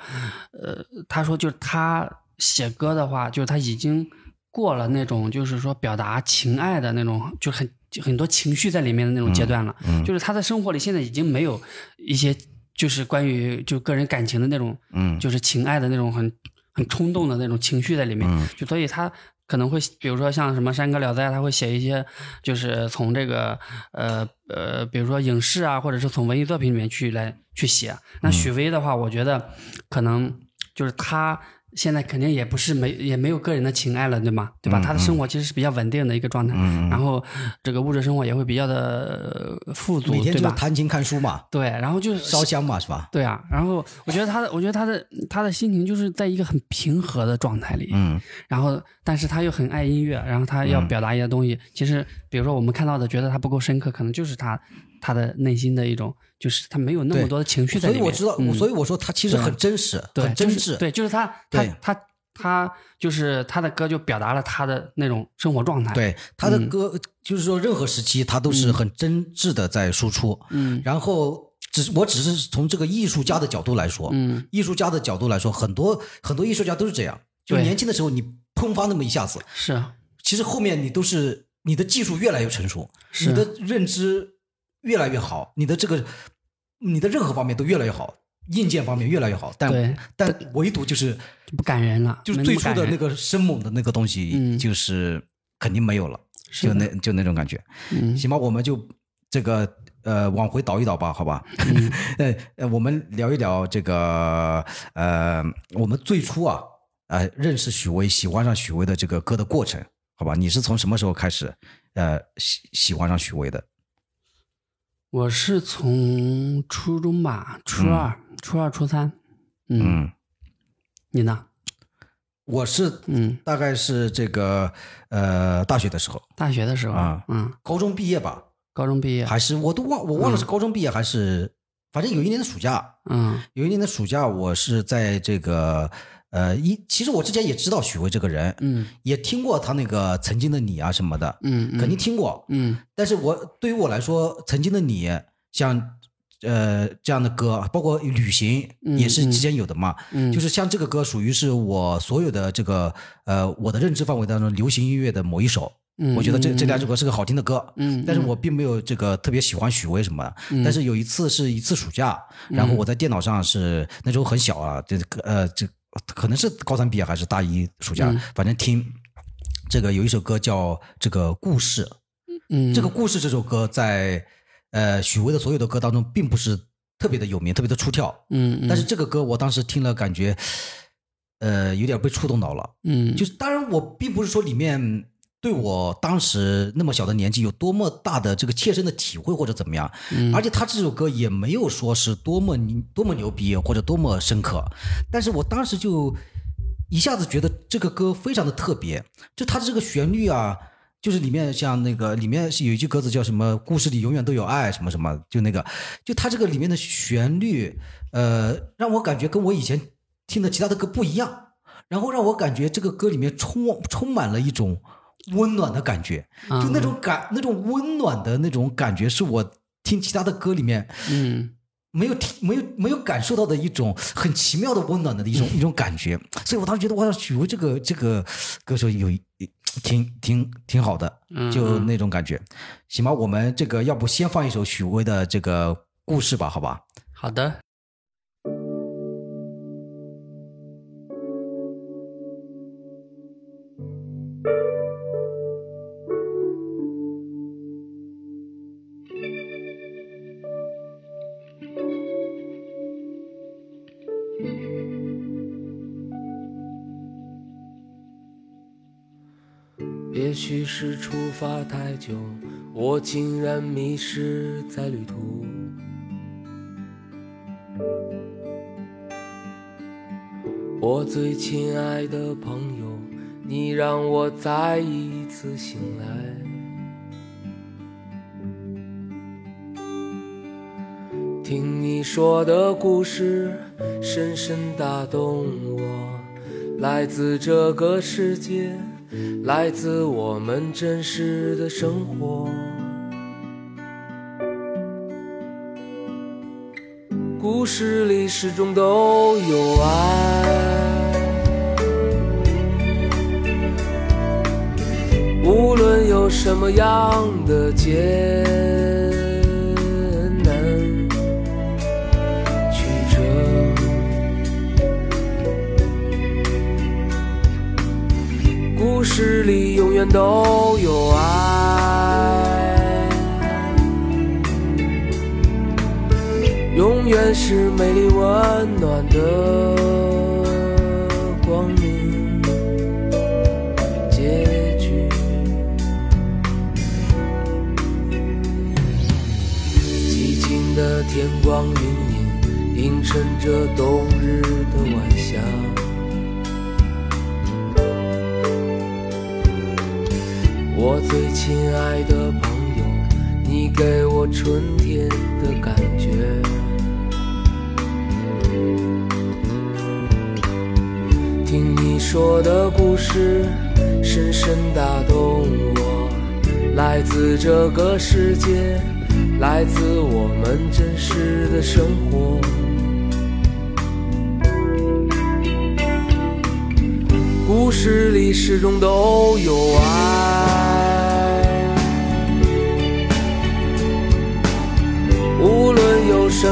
[SPEAKER 3] 呃，他说就是他写歌的话，就是他已经过了那种就是说表达情爱的那种，就很很多情绪在里面的那种阶段了，
[SPEAKER 2] 嗯。
[SPEAKER 3] 就是他的生活里现在已经没有一些就是关于就个人感情的那种，
[SPEAKER 2] 嗯。
[SPEAKER 3] 就是情爱的那种很很冲动的那种情绪在里面，
[SPEAKER 2] 嗯。
[SPEAKER 3] 就所以他可能会，比如说像什么山歌聊斋，他会写一些，就是从这个呃呃，比如说影视啊，或者是从文艺作品里面去来去写。那许巍的话，我觉得可能就是他现在肯定也不是没也没有个人的情爱了，对吗？对
[SPEAKER 2] 嗯
[SPEAKER 3] 吧？他的生活其实是比较稳定的一个状态，然后这个物质生活也会比较的呃富足，
[SPEAKER 2] 每天
[SPEAKER 3] 对吧？
[SPEAKER 2] 就是弹琴看书嘛，
[SPEAKER 3] 对，然后就是
[SPEAKER 2] 烧香嘛，是吧？
[SPEAKER 3] 对啊，然后我觉得他的，我觉得他的他的心情就是在一个很平和的状态里，
[SPEAKER 2] 嗯
[SPEAKER 3] 然后但是他又很爱音乐，然后他要表达一些东西。其实，比如说我们看到的，觉得他不够深刻，可能就是他他的内心的一种，就是他没有那么多的情绪在里面。
[SPEAKER 2] 所以我知道，
[SPEAKER 3] 嗯、
[SPEAKER 2] 所以我说他其实很真实，很真挚。
[SPEAKER 3] 就是对，就是他他他他就是他的歌就表达了他的那种生活状态。，
[SPEAKER 2] 对他的歌，就是说任何时期他都是很真挚的在输出。
[SPEAKER 3] 嗯。
[SPEAKER 2] 然后只我只是从这个艺术家的角度来说，
[SPEAKER 3] 嗯。
[SPEAKER 2] 艺术家的角度来说，很多很多艺术家都是这样，就年轻的时候你喷发那么一下子，
[SPEAKER 3] 是。
[SPEAKER 2] 其实后面你都是你的技术越来越成熟，
[SPEAKER 3] 是。
[SPEAKER 2] 你的认知越来越好，你的这个你的任何方面都越来越好，硬件方面越来越好，但但唯独就是
[SPEAKER 3] 就不感人了，
[SPEAKER 2] 就是最初的那个生猛的那个东西，
[SPEAKER 3] 嗯
[SPEAKER 2] 就是肯定没有了，就那就那种感觉。
[SPEAKER 3] 嗯
[SPEAKER 2] 行吧，我们就这个呃往回倒一倒吧，好吧？
[SPEAKER 3] 嗯
[SPEAKER 2] 呃呃，我们聊一聊这个呃，我们最初啊呃认识许巍、喜欢上许巍的这个歌的过程，好吧？你是从什么时候开始呃喜喜欢上许巍的？
[SPEAKER 3] 我是从初中吧，初二、初二、初三。嗯，
[SPEAKER 2] 嗯，
[SPEAKER 3] 你呢？
[SPEAKER 2] 我是
[SPEAKER 3] 嗯，
[SPEAKER 2] 大概是这个呃大学的时候，
[SPEAKER 3] 大学的时候，
[SPEAKER 2] 啊。
[SPEAKER 3] 嗯，
[SPEAKER 2] 高中毕业吧，
[SPEAKER 3] 高中毕业，
[SPEAKER 2] 还是我都忘我忘了是高中毕业还是，反正有一年的暑假，
[SPEAKER 3] 嗯。
[SPEAKER 2] 有一年的暑假，我是在这个呃一，其实我之前也知道许巍这个人，
[SPEAKER 3] 嗯
[SPEAKER 2] 也听过他那个曾经的你啊什么的，
[SPEAKER 3] 嗯，嗯
[SPEAKER 2] 肯定听过。
[SPEAKER 3] 嗯
[SPEAKER 2] 但是我对于我来说，曾经的你像呃这样的歌，包括旅行
[SPEAKER 3] 嗯
[SPEAKER 2] 也是之前有的嘛，
[SPEAKER 3] 嗯，
[SPEAKER 2] 就是像这个歌属于是我所有的这个呃我的认知范围当中流行音乐的某一首。
[SPEAKER 3] 嗯
[SPEAKER 2] 我觉得这
[SPEAKER 3] 嗯
[SPEAKER 2] 这两首歌是个好听的歌，
[SPEAKER 3] 嗯
[SPEAKER 2] 但是我并没有这个特别喜欢许巍什么的。
[SPEAKER 3] 嗯
[SPEAKER 2] 但是有一次是一次暑假，然后我在电脑上是那时候很小啊，这个呃这可能是高三毕业还是大一暑假，
[SPEAKER 3] 嗯。
[SPEAKER 2] 反正听这个有一首歌叫这个故事，
[SPEAKER 3] 嗯。
[SPEAKER 2] 这个故事这首歌在呃许巍的所有的歌当中并不是特别的有名，特别的出挑，
[SPEAKER 3] 嗯，嗯
[SPEAKER 2] 但是这个歌我当时听了感觉呃有点被触动到了。
[SPEAKER 3] 嗯。
[SPEAKER 2] 就是当然我并不是说里面对我当时那么小的年纪有多么大的这个切身的体会或者怎么样，
[SPEAKER 3] 嗯
[SPEAKER 2] 而且他这首歌也没有说是多么多么牛逼或者多么深刻，但是我当时就一下子觉得这个歌非常的特别，就它的这个旋律啊。就是里面像那个里面是有一句歌词叫什么“故事里永远都有爱”什么什么，就那个，就它这个里面的旋律，呃，让我感觉跟我以前听的其他的歌不一样，然后让我感觉这个歌里面充充满了一种温暖的感觉，
[SPEAKER 3] 啊
[SPEAKER 2] 就那种感那种温暖的那种感觉，是我听其他的歌里面
[SPEAKER 3] 嗯。
[SPEAKER 2] 没有听没有没有感受到的一种很奇妙的温暖的一种、一种感觉，所以我当时觉得哇，许巍这个这个歌手有一挺挺挺好的，
[SPEAKER 3] 嗯
[SPEAKER 2] 就
[SPEAKER 3] 嗯
[SPEAKER 2] 那种感觉。行吧，我们这个要不先放一首许巍的这个故事吧，好吧？
[SPEAKER 3] 好的，
[SPEAKER 1] 是出发太久，我竟然迷失在旅途。我最亲爱的朋友，你让我再一次醒来。听你说的故事，深深打动我，来自这个世界。来自我们真实的生活。故事里始终都有爱，无论有什么样的结诗里永远都有爱永远是美丽温暖的光明结局寂静的天光隐影映衬着冬日我最亲爱的朋友，你给我春天的感觉。听你说的故事，深深打动我。来自这个世界，来自我们真实的生活。故事里始终都有爱，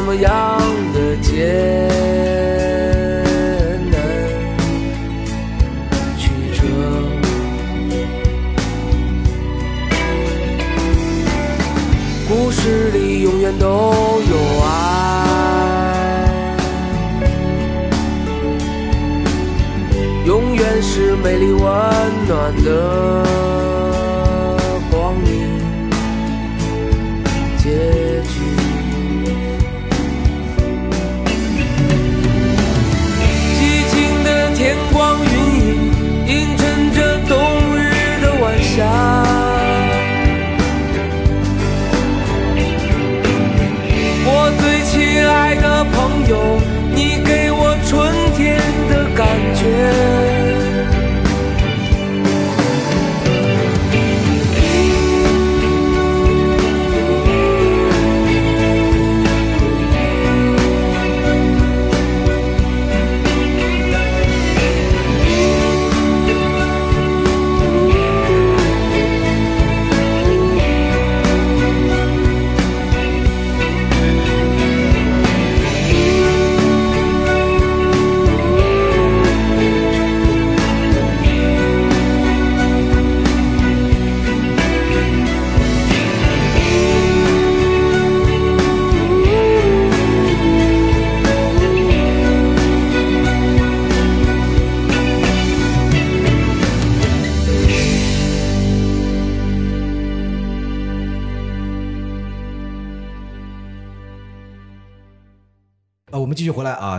[SPEAKER 1] 什么样的艰难曲折，故事里永远都有爱。永远是美丽温暖的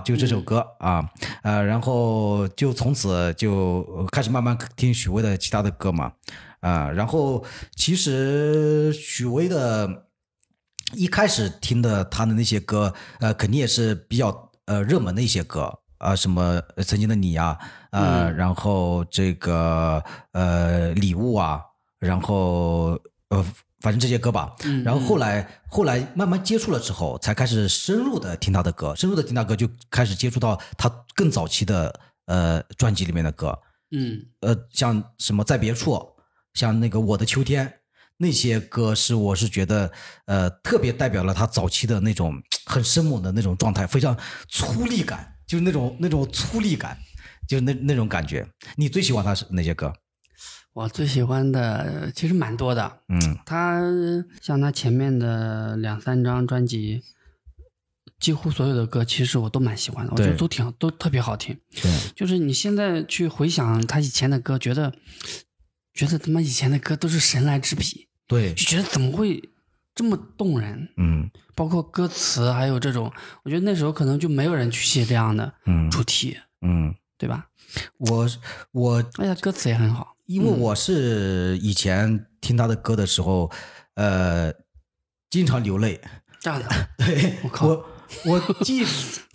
[SPEAKER 2] 就这首歌啊，呃，然后就从此就呃开始慢慢听许巍的其他的歌嘛，啊，然后其实许巍的一开始听的他的那些歌，呃，肯定也是比较呃热门的一些歌啊，什么呃曾经的你呀、呃，然后这个呃礼物啊，然后呃。反正这些歌吧，然后后来后来慢慢接触了之后，才开始深入的听他的歌，深入的听他歌，就开始接触到他更早期的呃专辑里面的歌，
[SPEAKER 3] 嗯
[SPEAKER 2] 呃，像什么在别处，像那个我的秋天，那些歌是我是觉得呃特别代表了他早期的那种很生猛的那种状态，非常粗粝感，就是那种那种粗粝感，就是那那种感觉。你最喜欢他是哪些歌？
[SPEAKER 3] 我最喜欢的其实蛮多的，
[SPEAKER 2] 嗯
[SPEAKER 3] 他像他前面的两三张专辑，几乎所有的歌其实我都蛮喜欢的，我觉得都挺都特别好听。
[SPEAKER 2] 对，
[SPEAKER 3] 就是你现在去回想他以前的歌，觉得觉得他妈以前的歌都是神来之笔，
[SPEAKER 2] 对
[SPEAKER 3] 就，觉得怎么会这么动人？
[SPEAKER 2] 嗯
[SPEAKER 3] 包括歌词，还有这种，我觉得那时候可能就没有人去写这样的
[SPEAKER 2] 嗯
[SPEAKER 3] 主题，
[SPEAKER 2] 嗯，
[SPEAKER 3] 对吧？
[SPEAKER 2] 我我
[SPEAKER 3] 哎呀歌词也很好。
[SPEAKER 2] 因为我是以前听他的歌的时候，呃，经常流泪。
[SPEAKER 3] 这样的，
[SPEAKER 2] 对
[SPEAKER 3] 我靠
[SPEAKER 2] 我 我记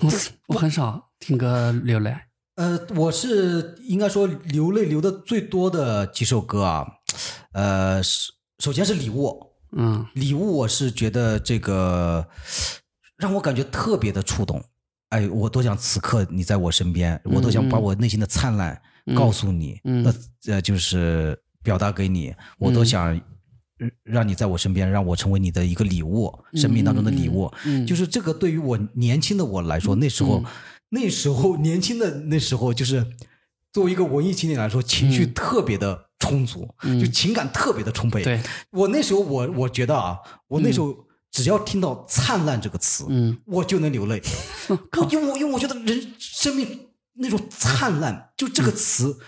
[SPEAKER 3] 我我很少听歌流泪。
[SPEAKER 2] 呃，我是应该说流泪流的最多的几首歌啊，呃，是首先是礼物，
[SPEAKER 3] 嗯
[SPEAKER 2] 礼物我是觉得这个让我感觉特别的触动。哎，我多想此刻你在我身边，我都想把我内心的灿烂告诉你，
[SPEAKER 3] 嗯。
[SPEAKER 2] 那呃就是表达给你，我都想呃让你在我身边，让我成为你的一个礼物，生命当中的礼物。
[SPEAKER 3] 嗯，
[SPEAKER 2] 就是这个对于我年轻的我来说，那时候、那时候年轻的那时候，就是作为一个文艺青年来说，情绪特别的充足，就情感特别的充沛。
[SPEAKER 3] 对，
[SPEAKER 2] 我那时候我我觉得啊，我那时候只要听到“灿烂”这个词，
[SPEAKER 3] 嗯，
[SPEAKER 2] 我就能流泪。我因为因为我觉得人生命那种灿烂，就这个词。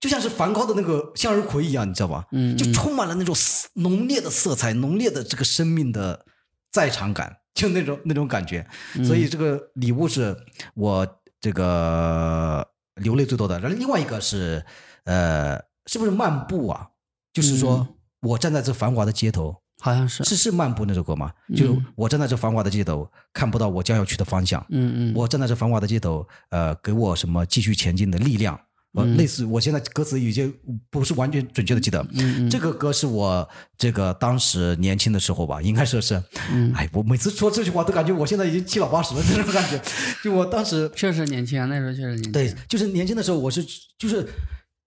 [SPEAKER 2] 就像是梵高的那个向日葵一样，你知道吧？
[SPEAKER 3] 嗯
[SPEAKER 2] 就充满了那种浓烈的色彩，浓烈的这个生命的在场感，就那种那种感觉。所以这个礼物是我这个流泪最多的。然后另外一个是，呃，是不是漫步啊？就是说我站在这繁华的街头，
[SPEAKER 3] 好像是，
[SPEAKER 2] 是是漫步那首歌吗？就我站在这繁华的街头，看不到我将要去的方向。
[SPEAKER 3] 嗯嗯，
[SPEAKER 2] 我站在这繁华的街头，呃，给我什么继续前进的力量？呃，类似，我现在歌词已经不是完全准确的记得。
[SPEAKER 3] 嗯嗯
[SPEAKER 2] 这个歌是我这个当时年轻的时候吧，应该说是，
[SPEAKER 3] 嗯
[SPEAKER 2] 哎，我每次说这句话都感觉我现在已经七老八十了这种感觉。就我当时
[SPEAKER 3] 确实年轻啊，那时候确实年轻。
[SPEAKER 2] 对，就是年轻的时候，我是就是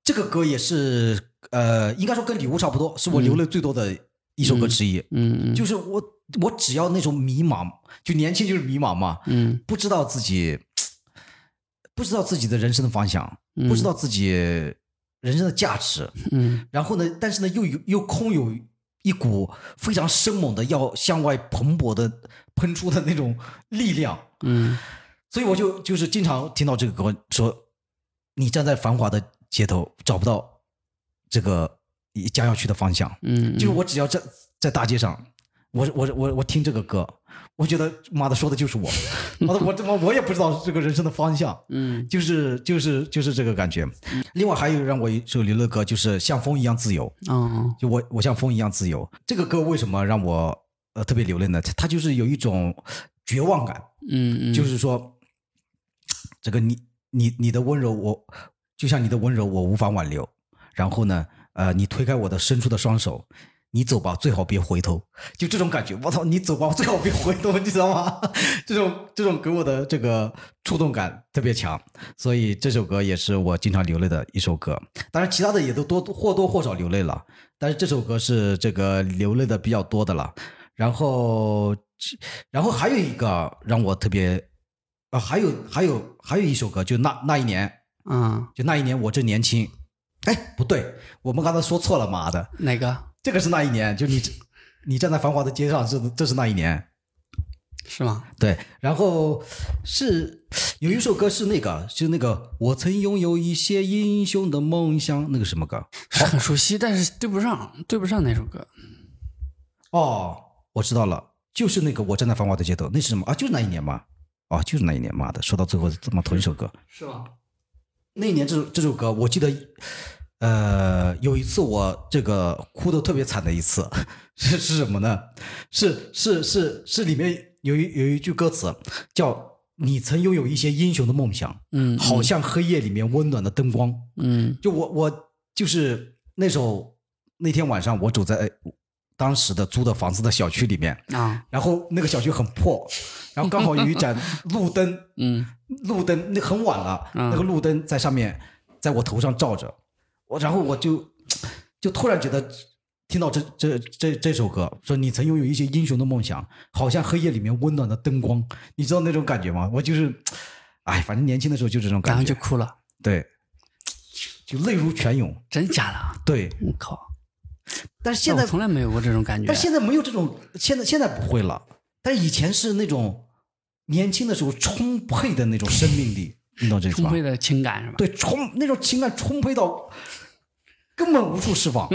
[SPEAKER 2] 这个歌也是呃，应该说跟礼物差不多，是我流泪最多的一首歌之一。
[SPEAKER 3] 嗯嗯，
[SPEAKER 2] 就是我我只要那种迷茫，就年轻就是迷茫嘛，
[SPEAKER 3] 嗯。
[SPEAKER 2] 不知道自己不知道自己的人生的方向，
[SPEAKER 3] 嗯
[SPEAKER 2] 不知道自己人生的价值，
[SPEAKER 3] 嗯。
[SPEAKER 2] 然后呢，但是呢又有又空有一股非常生猛的要向外蓬勃的喷出的那种力量，
[SPEAKER 3] 嗯。
[SPEAKER 2] 所以我就就是经常听到这个歌说，你站在繁华的街头找不到这个你将要去的方向，
[SPEAKER 3] 嗯，
[SPEAKER 2] 就是我只要在在大街上，我我我我听这个歌，我觉得妈的说的就是我，妈的我怎么我也不知道这个人生的方向，
[SPEAKER 3] 嗯
[SPEAKER 2] 就是就是就是这个感觉。另外还有让我一首流泪歌，就是像风一样自由，
[SPEAKER 3] 哦
[SPEAKER 2] 就我我像风一样自由。这个歌为什么让我呃特别流泪呢？它就是有一种绝望感，
[SPEAKER 3] 嗯嗯，
[SPEAKER 2] 就是说，这个你你你的温柔我，就像你的温柔我无法挽留。然后呢，呃，你推开我的伸出的双手，你走吧，最好别回头。就这种感觉，我操，你走吧，最好别回头，你知道吗？这种这种给我的这个触动感特别强，所以这首歌也是我经常流泪的一首歌。当然，其他的也都多或多或少流泪了，但是这首歌是这个流泪的比较多的了。然后，然后还有一个让我特别，啊，还有还有还有一首歌，就那那一年，
[SPEAKER 3] 嗯
[SPEAKER 2] 就那一年我正年轻。哎，不对，我们刚才说错了，妈的，
[SPEAKER 3] 哪个
[SPEAKER 2] 这个是那一年，就你你站在繁华的街上，这这是那一年。
[SPEAKER 3] 是吗？
[SPEAKER 2] 对，然后是有一首歌是那个，是那个我曾拥有一些英雄的梦想，那个什么歌？
[SPEAKER 3] 是很熟悉，但是对不上，对不上那首歌。
[SPEAKER 2] 哦，我知道了，就是那个我站在繁华的街头，那是什么啊？就是那一年吗？哦，就是那一年，妈的，说到最后这么同一首歌。
[SPEAKER 3] 是吗？
[SPEAKER 2] 那一年这首这首歌，我记得，呃，有一次我这个哭的特别惨的一次，是是什么呢？是是是是里面有一有一句歌词叫“你曾拥有一些英雄的梦想，
[SPEAKER 3] 嗯，
[SPEAKER 2] 好像黑夜里面温暖的灯光。”
[SPEAKER 3] 嗯
[SPEAKER 2] 就我我就是那时候那天晚上我走在当时的租的房子的小区里面，
[SPEAKER 3] 啊
[SPEAKER 2] 然后那个小区很破，然后刚好有一盏路灯。
[SPEAKER 3] 嗯
[SPEAKER 2] 路灯那很晚了，
[SPEAKER 3] 嗯
[SPEAKER 2] 那个路灯在上面，在我头上照着，我然后我就就突然觉得听到这这这这首歌，说你曾拥有一些英雄的梦想，好像黑夜里面温暖的灯光，你知道那种感觉吗？我就是，哎，反正年轻的时候就这种感觉然后，
[SPEAKER 3] 就哭了，
[SPEAKER 2] 对，就泪如泉涌，
[SPEAKER 3] 真假的？
[SPEAKER 2] 对。
[SPEAKER 3] 我靠！
[SPEAKER 2] 但是现在，
[SPEAKER 3] 从来没有过这种感觉。
[SPEAKER 2] 但现在没有这种，现在现在不会了，但是以前是那种年轻的时候充沛的那种生命力，你懂这吧？
[SPEAKER 3] 充沛的情感是吧？
[SPEAKER 2] 对，充那种情感充沛到根本无处释放，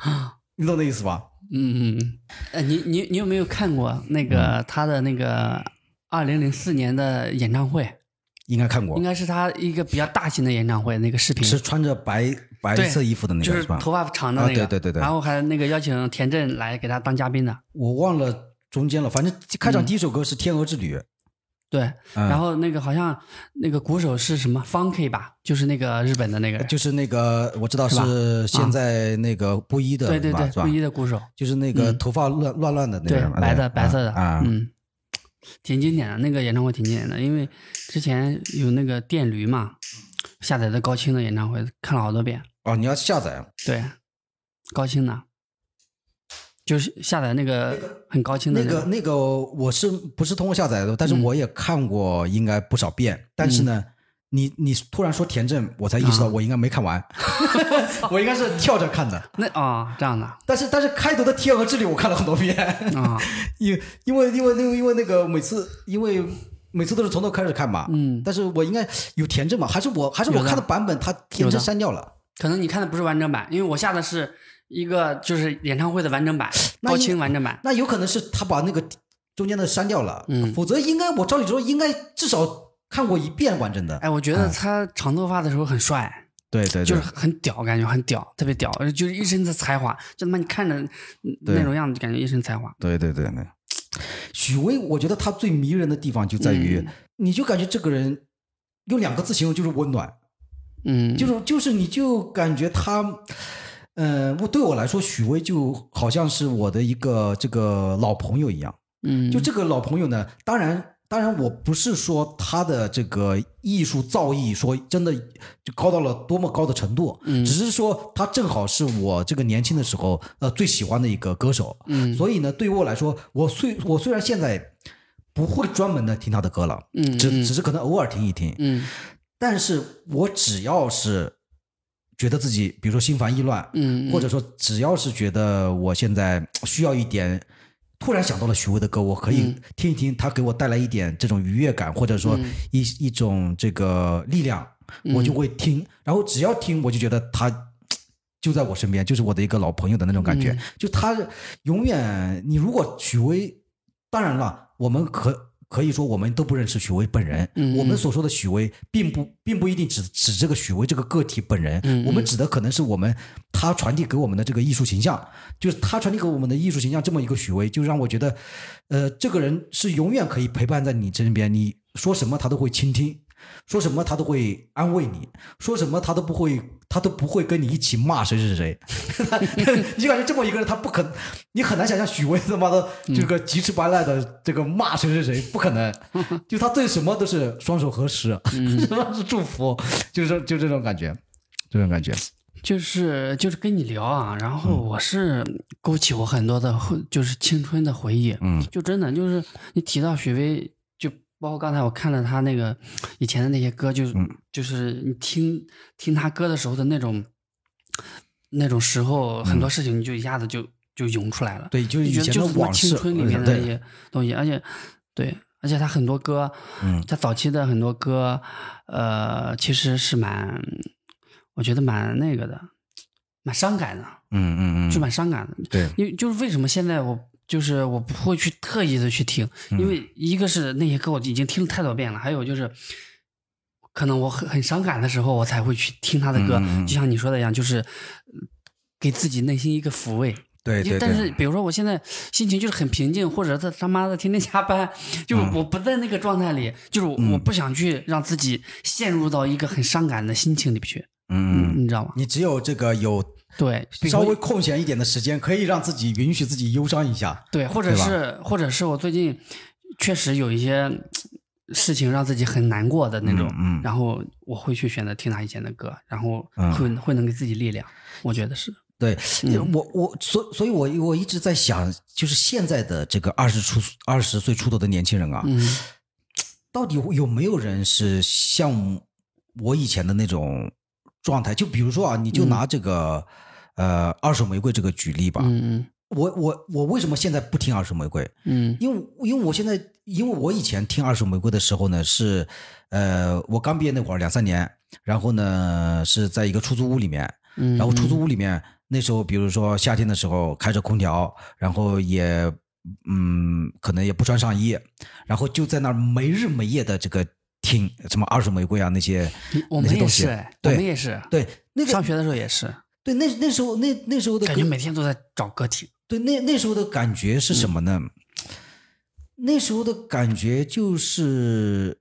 [SPEAKER 2] 你懂那意思吧？
[SPEAKER 3] 嗯嗯嗯。呃，你你你有没有看过那个
[SPEAKER 2] 嗯
[SPEAKER 3] 他的那个二零零四年的演唱会？
[SPEAKER 2] 应该看过
[SPEAKER 3] 应，该是他一个比较大型的演唱会，那个视频
[SPEAKER 2] 是穿着白白色衣服的那
[SPEAKER 3] 就
[SPEAKER 2] 个吧？
[SPEAKER 3] 是头发长的
[SPEAKER 2] 啊
[SPEAKER 3] 那个，
[SPEAKER 2] 对对对对。
[SPEAKER 3] 然后还那个邀请田震来给他当嘉宾的，
[SPEAKER 2] 我忘了中间了，反正开场第一首歌是《天鹅之旅》，
[SPEAKER 3] 对。
[SPEAKER 2] 嗯。
[SPEAKER 3] 然后那个好像那个鼓手是什么？Funky 吧，就是那个日本的那个。人，
[SPEAKER 2] 就是那个我知道
[SPEAKER 3] 是
[SPEAKER 2] 现在那个布衣的，
[SPEAKER 3] 对对对，布衣的鼓手，
[SPEAKER 2] 就是那个
[SPEAKER 3] 嗯。
[SPEAKER 2] 头发乱乱乱的那个
[SPEAKER 3] 白的白色的，
[SPEAKER 2] 啊，
[SPEAKER 3] 嗯，挺经典的。那个演唱会挺经典的，因为之前有那个电驴嘛，下载的高清的演唱会看了好多遍。
[SPEAKER 2] 哦，你要下载，
[SPEAKER 3] 对，高清的，就是下载那个很高清的
[SPEAKER 2] 那个那个我是不是通过下载的？但是
[SPEAKER 3] 嗯
[SPEAKER 2] 我也看过，应该不少遍。但是呢，你你突然说田震，我才意识到
[SPEAKER 3] 啊
[SPEAKER 2] 我应该没看完，我应该是跳着看的。
[SPEAKER 3] 那啊、这样的
[SPEAKER 2] 但是但是开头的《天鹅之旅》我看了很多遍，
[SPEAKER 3] 啊，
[SPEAKER 2] 因因为因为因为因为那个每次因为每次都是从头开始看嘛。
[SPEAKER 3] 嗯，
[SPEAKER 2] 但是我应该有田震嘛？还是我还是我看的版本，他田震删掉了。
[SPEAKER 3] 可能你看的不是完整版，因为我下的是一个就是演唱会的完整版，高清完整版。
[SPEAKER 2] 那有可能是他把那个中间的删掉了，
[SPEAKER 3] 嗯
[SPEAKER 2] 否则应该我照理说应该至少看过一遍完整的。
[SPEAKER 3] 哎，我觉得他长头发的时候很帅，
[SPEAKER 2] 对对对
[SPEAKER 3] 就是很屌，感觉很屌，特别屌，就是一身的才华，就他妈你看着那种样子，感觉一身才华。
[SPEAKER 2] 对对对对。许巍，我觉得他最迷人的地方就在于，
[SPEAKER 3] 嗯
[SPEAKER 2] 你就感觉这个人用两个字形容就是温暖，
[SPEAKER 3] 嗯，
[SPEAKER 2] 就是就是你就感觉他，呃，我对我来说，许巍就好像是我的一个这个老朋友一样。
[SPEAKER 3] 嗯，
[SPEAKER 2] 就这个老朋友呢，当然。当然，我不是说他的这个艺术造诣说真的就高到了多么高的程度，
[SPEAKER 3] 嗯
[SPEAKER 2] 只是说他正好是我这个年轻的时候呃最喜欢的一个歌手，
[SPEAKER 3] 嗯
[SPEAKER 2] 所以呢，对于我来说，我虽我虽然现在不会专门的听他的歌了，
[SPEAKER 3] 嗯嗯
[SPEAKER 2] 只只是可能偶尔听一听，
[SPEAKER 3] 嗯
[SPEAKER 2] 但是我只要是觉得自己，比如说心烦意乱，
[SPEAKER 3] 嗯，
[SPEAKER 2] 或者说只要是觉得我现在需要一点，突然想到了许巍的歌，我可以
[SPEAKER 3] 嗯
[SPEAKER 2] 听一听，他给我带来一点这种愉悦感，或者说
[SPEAKER 3] 嗯
[SPEAKER 2] 一一种这个力量，我就会听。然后只要听，我就觉得他。就在我身边，就是我的一个老朋友的那种感觉。
[SPEAKER 3] 嗯
[SPEAKER 2] 就他永远，你如果许巍，当然了，我们可可以说我们都不认识许巍本人。
[SPEAKER 3] 嗯
[SPEAKER 2] 我们所说的许巍，并不并不一定指指这个许巍这个个体本人。
[SPEAKER 3] 嗯
[SPEAKER 2] 我们指的可能是我们他传递给我们的这个艺术形象，就是他传递给我们的艺术形象这么一个许巍，就让我觉得，呃，这个人是永远可以陪伴在你身边，你说什么他都会倾听。说什么他都会安慰你，说什么他都不会，他都不会跟你一起骂谁谁谁。你就感觉这么一个人，他不可，你很难想象许巍他妈的这个急赤白赖的这个骂谁谁谁，不可能。就他对什么都是双手合十，什么是祝福，就是就这种感觉，这种感觉。
[SPEAKER 3] 就是就是跟你聊啊，然后
[SPEAKER 2] 嗯
[SPEAKER 3] 我是勾起我很多的，就是青春的回忆。
[SPEAKER 2] 嗯
[SPEAKER 3] 就真的就是你提到许巍，就包括刚才我看了他那个以前的那些歌，就是、
[SPEAKER 2] 嗯。
[SPEAKER 3] 就是你听听他歌的时候的那种那种时候，很多事情你就一下子就就涌出来了。
[SPEAKER 2] 嗯对，就是以前的往事，
[SPEAKER 3] 青春里面的那些东西，而且对，而且他很多歌，
[SPEAKER 2] 嗯
[SPEAKER 3] 他早期的很多歌，呃，其实是蛮，我觉得蛮那个的，蛮伤感的，
[SPEAKER 2] 嗯嗯嗯，
[SPEAKER 3] 就蛮伤感的。
[SPEAKER 2] 对，
[SPEAKER 3] 因为就是为什么现在我就是我不会去特意的去听，
[SPEAKER 2] 嗯
[SPEAKER 3] 因为一个是那些歌我已经听了太多遍了，还有就是。可能我很很伤感的时候，我才会去听他的歌，就像你说的一样，就是呃给自己内心一个抚慰。
[SPEAKER 2] 对对对。
[SPEAKER 3] 但是比如说我现在心情就是很平静，或者他他妈的天天加班，就是
[SPEAKER 2] 嗯
[SPEAKER 3] 我不在那个状态里，就是我我不想去让自己陷入到一个很伤感的心情里去，
[SPEAKER 2] 嗯嗯，
[SPEAKER 3] 你知道吗？
[SPEAKER 2] 你只有这个有
[SPEAKER 3] 对，
[SPEAKER 2] 稍微空闲一点的时间，可以让自己允许自己忧伤一下。
[SPEAKER 3] 对，或者是或者是我最近确实有一些事情让自己很难过的那种，
[SPEAKER 2] 嗯嗯。
[SPEAKER 3] 然后我会去选择听他以前的歌，然后
[SPEAKER 2] 嗯。
[SPEAKER 3] 会、会能给自己力量，我觉得是，
[SPEAKER 2] 对，
[SPEAKER 3] 嗯。
[SPEAKER 2] 我我所所以我，我一直在想，就是现在的这个二十出二十岁出头的年轻人啊，
[SPEAKER 3] 嗯。
[SPEAKER 2] 到底有没有人是像我以前的那种状态？就比如说啊，你就拿这个、呃二手玫瑰这个举例吧。
[SPEAKER 3] 嗯
[SPEAKER 2] 我我我为什么现在不听二手玫瑰？
[SPEAKER 3] 嗯
[SPEAKER 2] 因为因为我现在，因为我以前听二手玫瑰的时候呢，是呃我刚毕业那会儿两三年，然后呢是在一个出租屋里面，
[SPEAKER 3] 嗯，
[SPEAKER 2] 然后出租屋里面那时候，比如说夏天的时候开着空调，然后也嗯可能也不穿上衣，然后就在那儿没日没夜的这个听什么二手玫瑰啊那些
[SPEAKER 3] 我们也是，哎我们也是，
[SPEAKER 2] 对那个
[SPEAKER 3] 上学的时候也是，
[SPEAKER 2] 对那那时候那那时候的
[SPEAKER 3] 感觉每天都在找歌听。
[SPEAKER 2] 对，那那时候的感觉是什么呢？
[SPEAKER 3] 嗯
[SPEAKER 2] 那时候的感觉就是，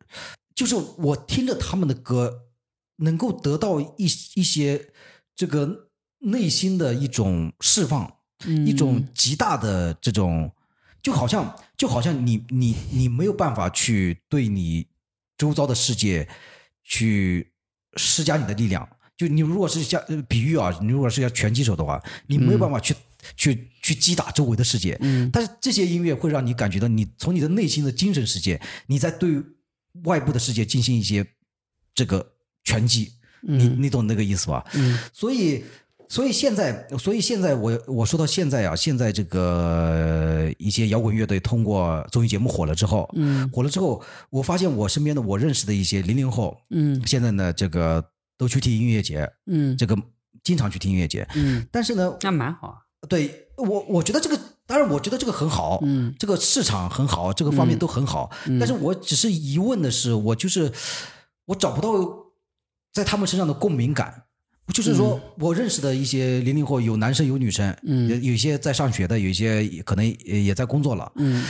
[SPEAKER 2] 就是我听着他们的歌，能够得到一一些这个内心的一种释放，
[SPEAKER 3] 嗯
[SPEAKER 2] 一种极大的这种，就好像就好像你你你没有办法去对你周遭的世界去施加你的力量。就你如果是像呃比喻啊，你如果是要拳击手的话，你没有办法去、去去击打周围的世界。
[SPEAKER 3] 嗯
[SPEAKER 2] 但是这些音乐会让你感觉到，你从你的内心的精神世界，你在对外部的世界进行一些这个拳击。你
[SPEAKER 3] 嗯
[SPEAKER 2] 你懂那个意思吧？
[SPEAKER 3] 嗯
[SPEAKER 2] 所以，所以现在，所以现在我我说到现在啊，现在这个一些摇滚乐队通过综艺节目火了之后，
[SPEAKER 3] 嗯。
[SPEAKER 2] 火了之后，我发现我身边的我认识的一些零零后，
[SPEAKER 3] 嗯。
[SPEAKER 2] 现在呢，这个都去听音乐节，
[SPEAKER 3] 嗯。
[SPEAKER 2] 这个经常去听音乐节，
[SPEAKER 3] 嗯，
[SPEAKER 2] 但是呢，
[SPEAKER 3] 那蛮好啊。
[SPEAKER 2] 对我我觉得这个当当然我觉得这个很好，
[SPEAKER 3] 嗯。
[SPEAKER 2] 这个市场很好，这个方面都很好。但是我只是疑问的是，我就是我找不到在他们身上的共鸣感。就是说我认识的一些零零后，有男生有女生，
[SPEAKER 3] 嗯。
[SPEAKER 2] 有有一些在上学的，有一些可能也也在工作了，
[SPEAKER 3] 嗯。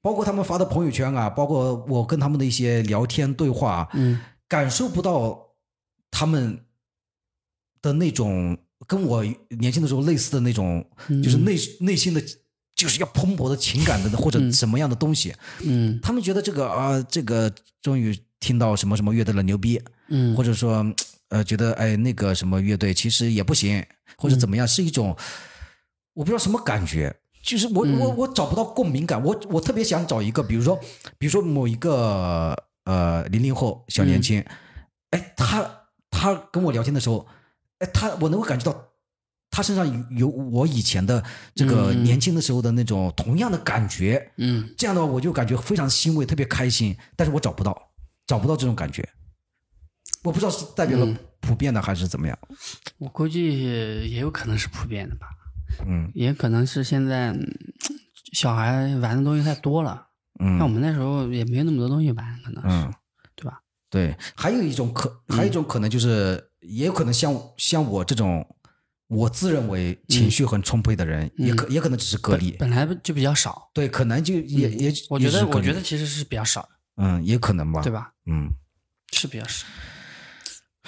[SPEAKER 2] 包括他们发的朋友圈啊，包括我跟他们的一些聊天对话啊，
[SPEAKER 3] 嗯。
[SPEAKER 2] 感受不到他们的那种跟我年轻的时候类似的那种，
[SPEAKER 3] 嗯。
[SPEAKER 2] 就是内内心的，就是要蓬勃的情感的 或者什么样的东西。
[SPEAKER 3] 嗯。
[SPEAKER 2] 他们觉得这个啊，这个终于听到什么什么乐队了，牛逼，
[SPEAKER 3] 嗯，
[SPEAKER 2] 或者说呃，觉得哎那个什么乐队其实也不行，或者怎么样，是一种我不知道什么感觉。就是我我我找不到共鸣感，我我特别想找一个，比如说，比如说某一个呃零零后小年轻，哎，他他跟我聊天的时候，哎，他我能够感觉到他身上有有我以前的这个
[SPEAKER 3] 嗯。
[SPEAKER 2] 年轻的时候的那种同样的感觉，
[SPEAKER 3] 嗯。
[SPEAKER 2] 这样的话我就感觉非常欣慰，特别开心，但是我找不到，找不到这种感觉，我不知道是代表了普遍的还是怎么样，
[SPEAKER 3] 我估计也有可能是普遍的吧，
[SPEAKER 2] 嗯。
[SPEAKER 3] 也可能是现在嗯小孩玩的东西太多了，嗯。像我
[SPEAKER 2] 嗯
[SPEAKER 3] 们那时候也没那么多东西玩，可能是，
[SPEAKER 2] 嗯，
[SPEAKER 3] 对吧？
[SPEAKER 2] 对，还有一种可，还有一种可能就是，也有可能像像我这种，我自认为情绪很充沛的人，也可也可能只是个例，
[SPEAKER 3] 本来就比较少，
[SPEAKER 2] 对，可能就也也，
[SPEAKER 3] 嗯我觉得我觉得其实是比较少。的，
[SPEAKER 2] 嗯，也可能吧，
[SPEAKER 3] 对？吧？
[SPEAKER 2] 嗯。
[SPEAKER 3] 是比较少。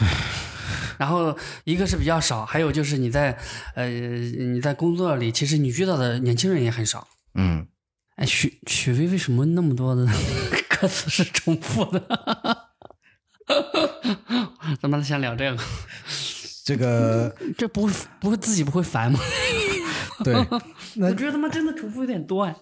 [SPEAKER 3] 然后一个是比较少，还有就是你在呃你在工作里，其实你遇到的年轻人也很少。
[SPEAKER 2] 嗯，
[SPEAKER 3] 哎，许许巍为什么那么多的 歌词是重复的？他妈的先聊这个，
[SPEAKER 2] 这个
[SPEAKER 3] 这不会不会自己不会烦吗？
[SPEAKER 2] 对，
[SPEAKER 3] 我觉得他妈真的重复有点多哎。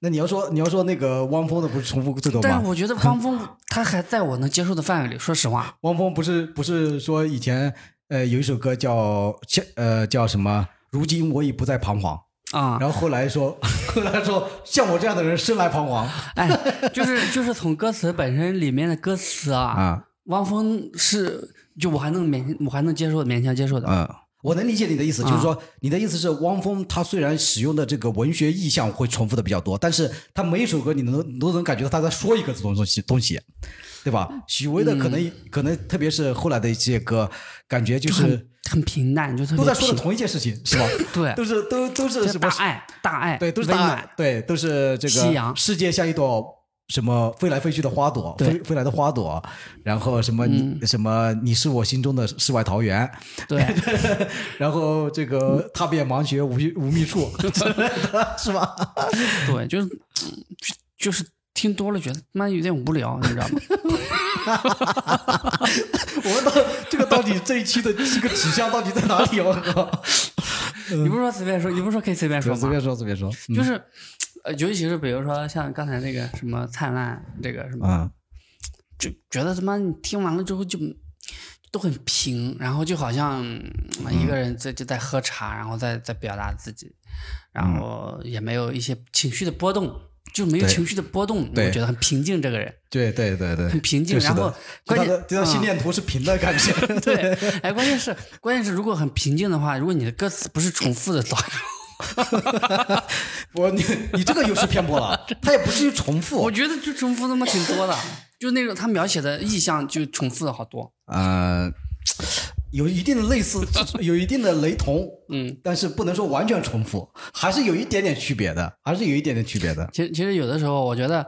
[SPEAKER 2] 那你要说你要说那个汪峰的不是重复最多吗？
[SPEAKER 3] 但是我觉得汪峰 他还在我能接受的范围里，说实话。
[SPEAKER 2] 汪峰不是不是说以前呃有一首歌叫叫呃叫什么？如今我已不再彷徨。
[SPEAKER 3] 啊、
[SPEAKER 2] 然后后来说，后来说像我这样的人生来彷徨
[SPEAKER 3] 哎，就是就是从歌词本身里面的歌词啊，
[SPEAKER 2] 啊。
[SPEAKER 3] 汪峰是就我还能勉我还能接受勉强接受的。
[SPEAKER 2] 嗯，我能理解你的意思，
[SPEAKER 3] 啊
[SPEAKER 2] 就是说你的意思是汪峰他虽然使用的这个文学意象会重复的比较多，但是他每一首歌你能都能感觉到他在说一个东西东西，对吧？许巍的可能、可能特别是后来的一些歌，感觉就
[SPEAKER 3] 就是很很平淡，就特别
[SPEAKER 2] 都在说的同一件事情，是吧？
[SPEAKER 3] 对，
[SPEAKER 2] 都是都都是什么
[SPEAKER 3] 大？爱大爱，
[SPEAKER 2] 对，都是大
[SPEAKER 3] 爱，
[SPEAKER 2] 对，都是这个
[SPEAKER 3] 夕阳
[SPEAKER 2] 世界像一朵什么飞来飞去的花朵，飞飞来的花朵，然后什么你、什么你是我心中的世外桃源，
[SPEAKER 3] 对，
[SPEAKER 2] 然后这个踏遍盲穴无无觅处 是吧？
[SPEAKER 3] 对，就是嗯就就是听多了觉得妈有点无聊，你知道吗？
[SPEAKER 2] 我们到这个到底这一期的这个指向到底在哪里？我靠！
[SPEAKER 3] 你不是说随便说，你不是说可以随便说吗？
[SPEAKER 2] 随便说，随便说。嗯
[SPEAKER 3] 就是，呃，尤其是比如说像刚才那个什么灿烂，这个什么，
[SPEAKER 2] 嗯
[SPEAKER 3] 就觉得他妈你听完了之后就都很平，然后就好像嗯一个人在就在喝茶，然后在在表达自己，然后也没有一些情绪的波动，就没有情绪的波动，
[SPEAKER 2] 对
[SPEAKER 3] 我觉得很平静。这个人
[SPEAKER 2] 对对对对，
[SPEAKER 3] 很平静，然后关键
[SPEAKER 2] 这张心
[SPEAKER 3] 嗯
[SPEAKER 2] 电图是平的感觉。
[SPEAKER 3] 对，哎，关键是 关键是，如果很平静的话，如果你的歌词不是重复的，早
[SPEAKER 2] 我你你这个有失偏颇了，他也不至于重复。
[SPEAKER 3] 我觉得就重复他妈挺多的，就那种他描写的意象就重复了好多。
[SPEAKER 2] 呃，有一定的类似，有一定的雷同，
[SPEAKER 3] 嗯，
[SPEAKER 2] 但是不能说完全重复，还是有一点点区别的，还是有一点点区别的。
[SPEAKER 3] 其实其实有的时候，我觉得，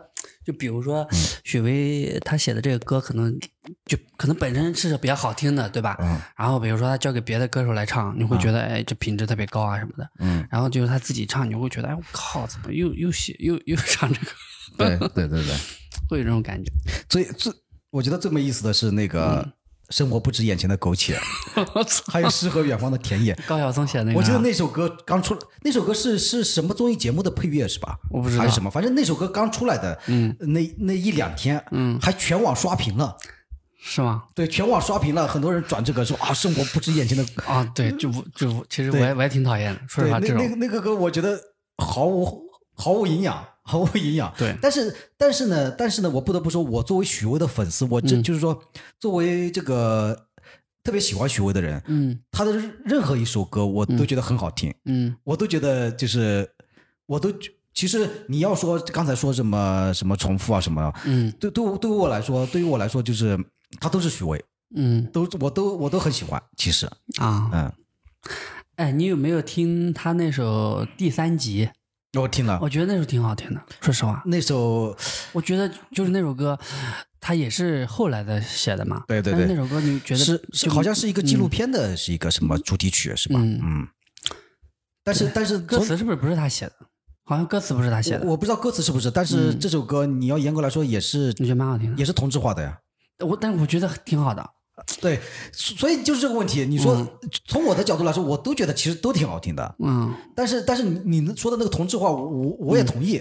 [SPEAKER 3] 就比如说
[SPEAKER 2] 嗯
[SPEAKER 3] 许巍他写的这个歌，可能就可能本身是比较好听的，对吧？
[SPEAKER 2] 嗯
[SPEAKER 3] 然后比如说他交给别的歌手来唱，你会觉得哎这品质特别高啊什么的。
[SPEAKER 2] 嗯，
[SPEAKER 3] 然后就是他自己唱，你会觉得哎我靠，怎么又又写又又唱这个，
[SPEAKER 2] 对对对对。
[SPEAKER 3] 会有这种感觉。
[SPEAKER 2] 最最，我觉得最没意思的是那个
[SPEAKER 3] 嗯
[SPEAKER 2] 生活不止眼前的苟且，还有诗和远方的田野。
[SPEAKER 3] 高晓松写的那个啊，
[SPEAKER 2] 我记得那首歌刚出，那首歌是是什么综艺节目的配乐是吧？
[SPEAKER 3] 我不知道
[SPEAKER 2] 还是什么，反正那首歌刚出来的，
[SPEAKER 3] 嗯，
[SPEAKER 2] 那那一两天，
[SPEAKER 3] 嗯
[SPEAKER 2] 还全网刷屏了。
[SPEAKER 3] 是吗？
[SPEAKER 2] 对，全网刷屏了，很多人转这个说啊，生活不止眼前的。
[SPEAKER 3] 啊，对，就不就不其实我
[SPEAKER 2] 对
[SPEAKER 3] 也我也挺讨厌的，说
[SPEAKER 2] 对，
[SPEAKER 3] 实话，
[SPEAKER 2] 那
[SPEAKER 3] 这种
[SPEAKER 2] 那个那个歌，我觉得毫无毫无营养，毫无营养。
[SPEAKER 3] 对。
[SPEAKER 2] 但是但是呢，但是呢，我不得不说，我作为许巍的粉丝，我
[SPEAKER 3] 嗯。
[SPEAKER 2] 这、就是说，作为这个特别喜欢许巍的人，
[SPEAKER 3] 嗯。
[SPEAKER 2] 他的任任何一首歌我都觉得很好听，
[SPEAKER 3] 嗯。
[SPEAKER 2] 我都觉得就是我都其实你要说刚才说什么什么重复啊什么，
[SPEAKER 3] 嗯。
[SPEAKER 2] 对对对于我来说，对于我来说就是他都是许巍，
[SPEAKER 3] 嗯。
[SPEAKER 2] 都我都我都很喜欢，其实，
[SPEAKER 3] 啊，
[SPEAKER 2] 嗯，
[SPEAKER 3] 哎，你有没有听他那首第三集？
[SPEAKER 2] 我听了
[SPEAKER 3] 我觉得那首挺好听的，说实话，
[SPEAKER 2] 那首，
[SPEAKER 3] 我觉得就是那首歌，它也是后来的写的嘛。
[SPEAKER 2] 对对对
[SPEAKER 3] 那首歌你觉得
[SPEAKER 2] 是好像是一个纪录片的，是一个什么主题曲是吧？
[SPEAKER 3] 嗯
[SPEAKER 2] 嗯，但是但是
[SPEAKER 3] 歌词是不是不是他写的？好像歌词不是他写的，
[SPEAKER 2] 我我不知道歌词是不是，但是
[SPEAKER 3] 嗯
[SPEAKER 2] 这首歌你要严格来说也是
[SPEAKER 3] 我觉得蛮好听的。
[SPEAKER 2] 也是同质化的呀。
[SPEAKER 3] 我但是我觉得挺好的。
[SPEAKER 2] 对，所以就是这个问题。你说从我的角度来说，我都觉得其实都挺好听的。
[SPEAKER 3] 嗯，
[SPEAKER 2] 但是但是你你说的那个同质化，我我我也同意，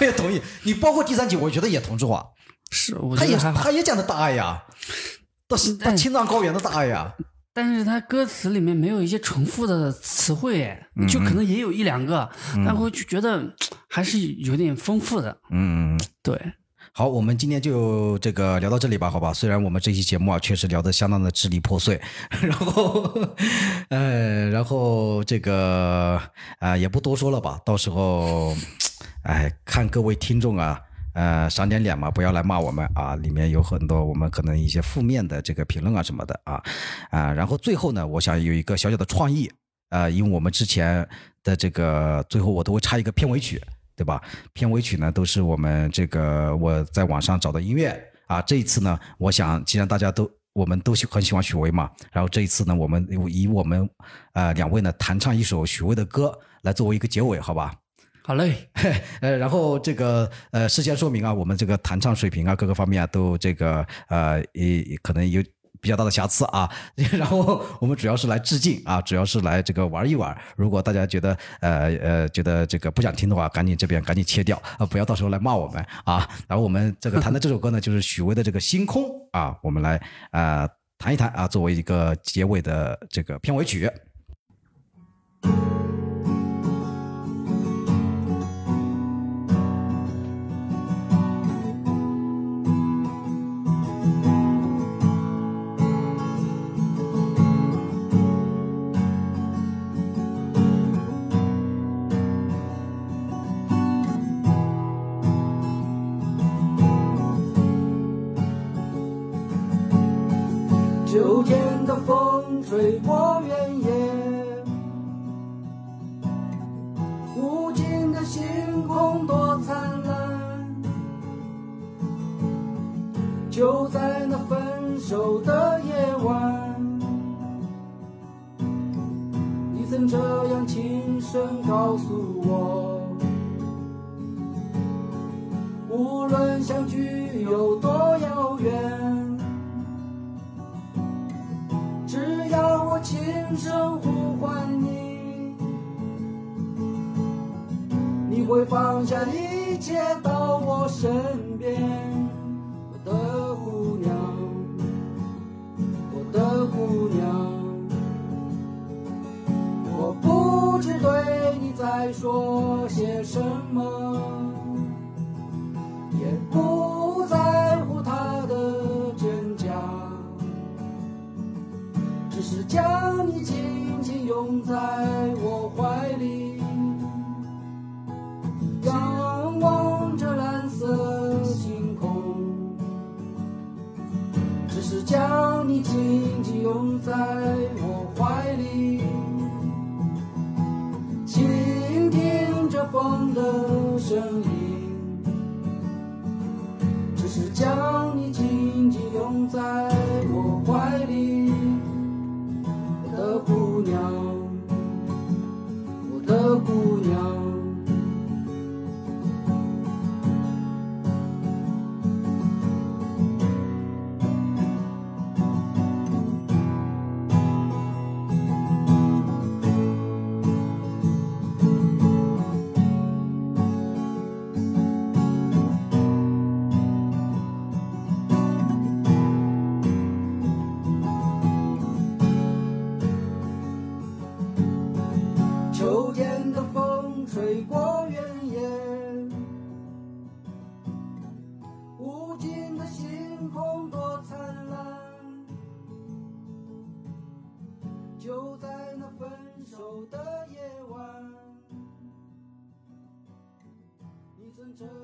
[SPEAKER 2] 我也同意。你包括第三集，我觉得也同质化，
[SPEAKER 3] 是，我
[SPEAKER 2] 他也。他也讲的大爱呀，到到青藏高原的大爱呀。
[SPEAKER 3] 但是他歌词里面没有一些重复的词汇，哎，就可能也有一两个，但我就觉得还是有点丰富的。
[SPEAKER 2] 嗯，
[SPEAKER 3] 对，
[SPEAKER 2] 好，我们今天就这个聊到这里吧，好吧？虽然我们这期节目啊，确实聊得相当的支离破碎，然后，呃，然后这个啊、也不多说了吧，到时候，哎，看各位听众啊。呃，赏点脸嘛，不要来骂我们啊！里面有很多我们可能一些负面的这个评论啊什么的啊啊。然后最后呢，我想有一个小小的创意啊、因为我们之前的这个最后我都会插一个片尾曲，对吧？片尾曲呢都是我们这个我在网上找的音乐啊。这一次呢，我想既然大家都我们都喜很喜欢许巍嘛，然后这一次呢，我们以我们呃两位呢弹唱一首许巍的歌来作为一个结尾，好吧？
[SPEAKER 3] 好嘞，
[SPEAKER 2] 呃，然后这个呃，事先说明啊，我们这个弹唱水平啊，各个方面啊，都这个呃，也可能有比较大的瑕疵啊。然后我们主要是来致敬啊，主要是来这个玩一玩。如果大家觉得呃呃觉得这个不想听的话，赶紧这边赶紧切掉啊，不要到时候来骂我们啊。然后我们这个弹的这首歌呢，就是许巍的这个《星空》啊，我们来、呃弹一弹啊，作为一个结尾的这个片尾曲。
[SPEAKER 1] 飞过原野，无尽的星空多灿烂。就在那分手的夜晚，你曾这样轻声告诉我，无论相距有多遥远。只要我轻声呼唤你，你会放下一切到我身边，我的姑娘，我的姑娘。我不知对你在说些什么，也不将你紧紧拥在我怀里，仰望着蓝色星空。只是将你紧紧拥在我怀里，倾听着风的声音。只是将你紧紧拥在姑这样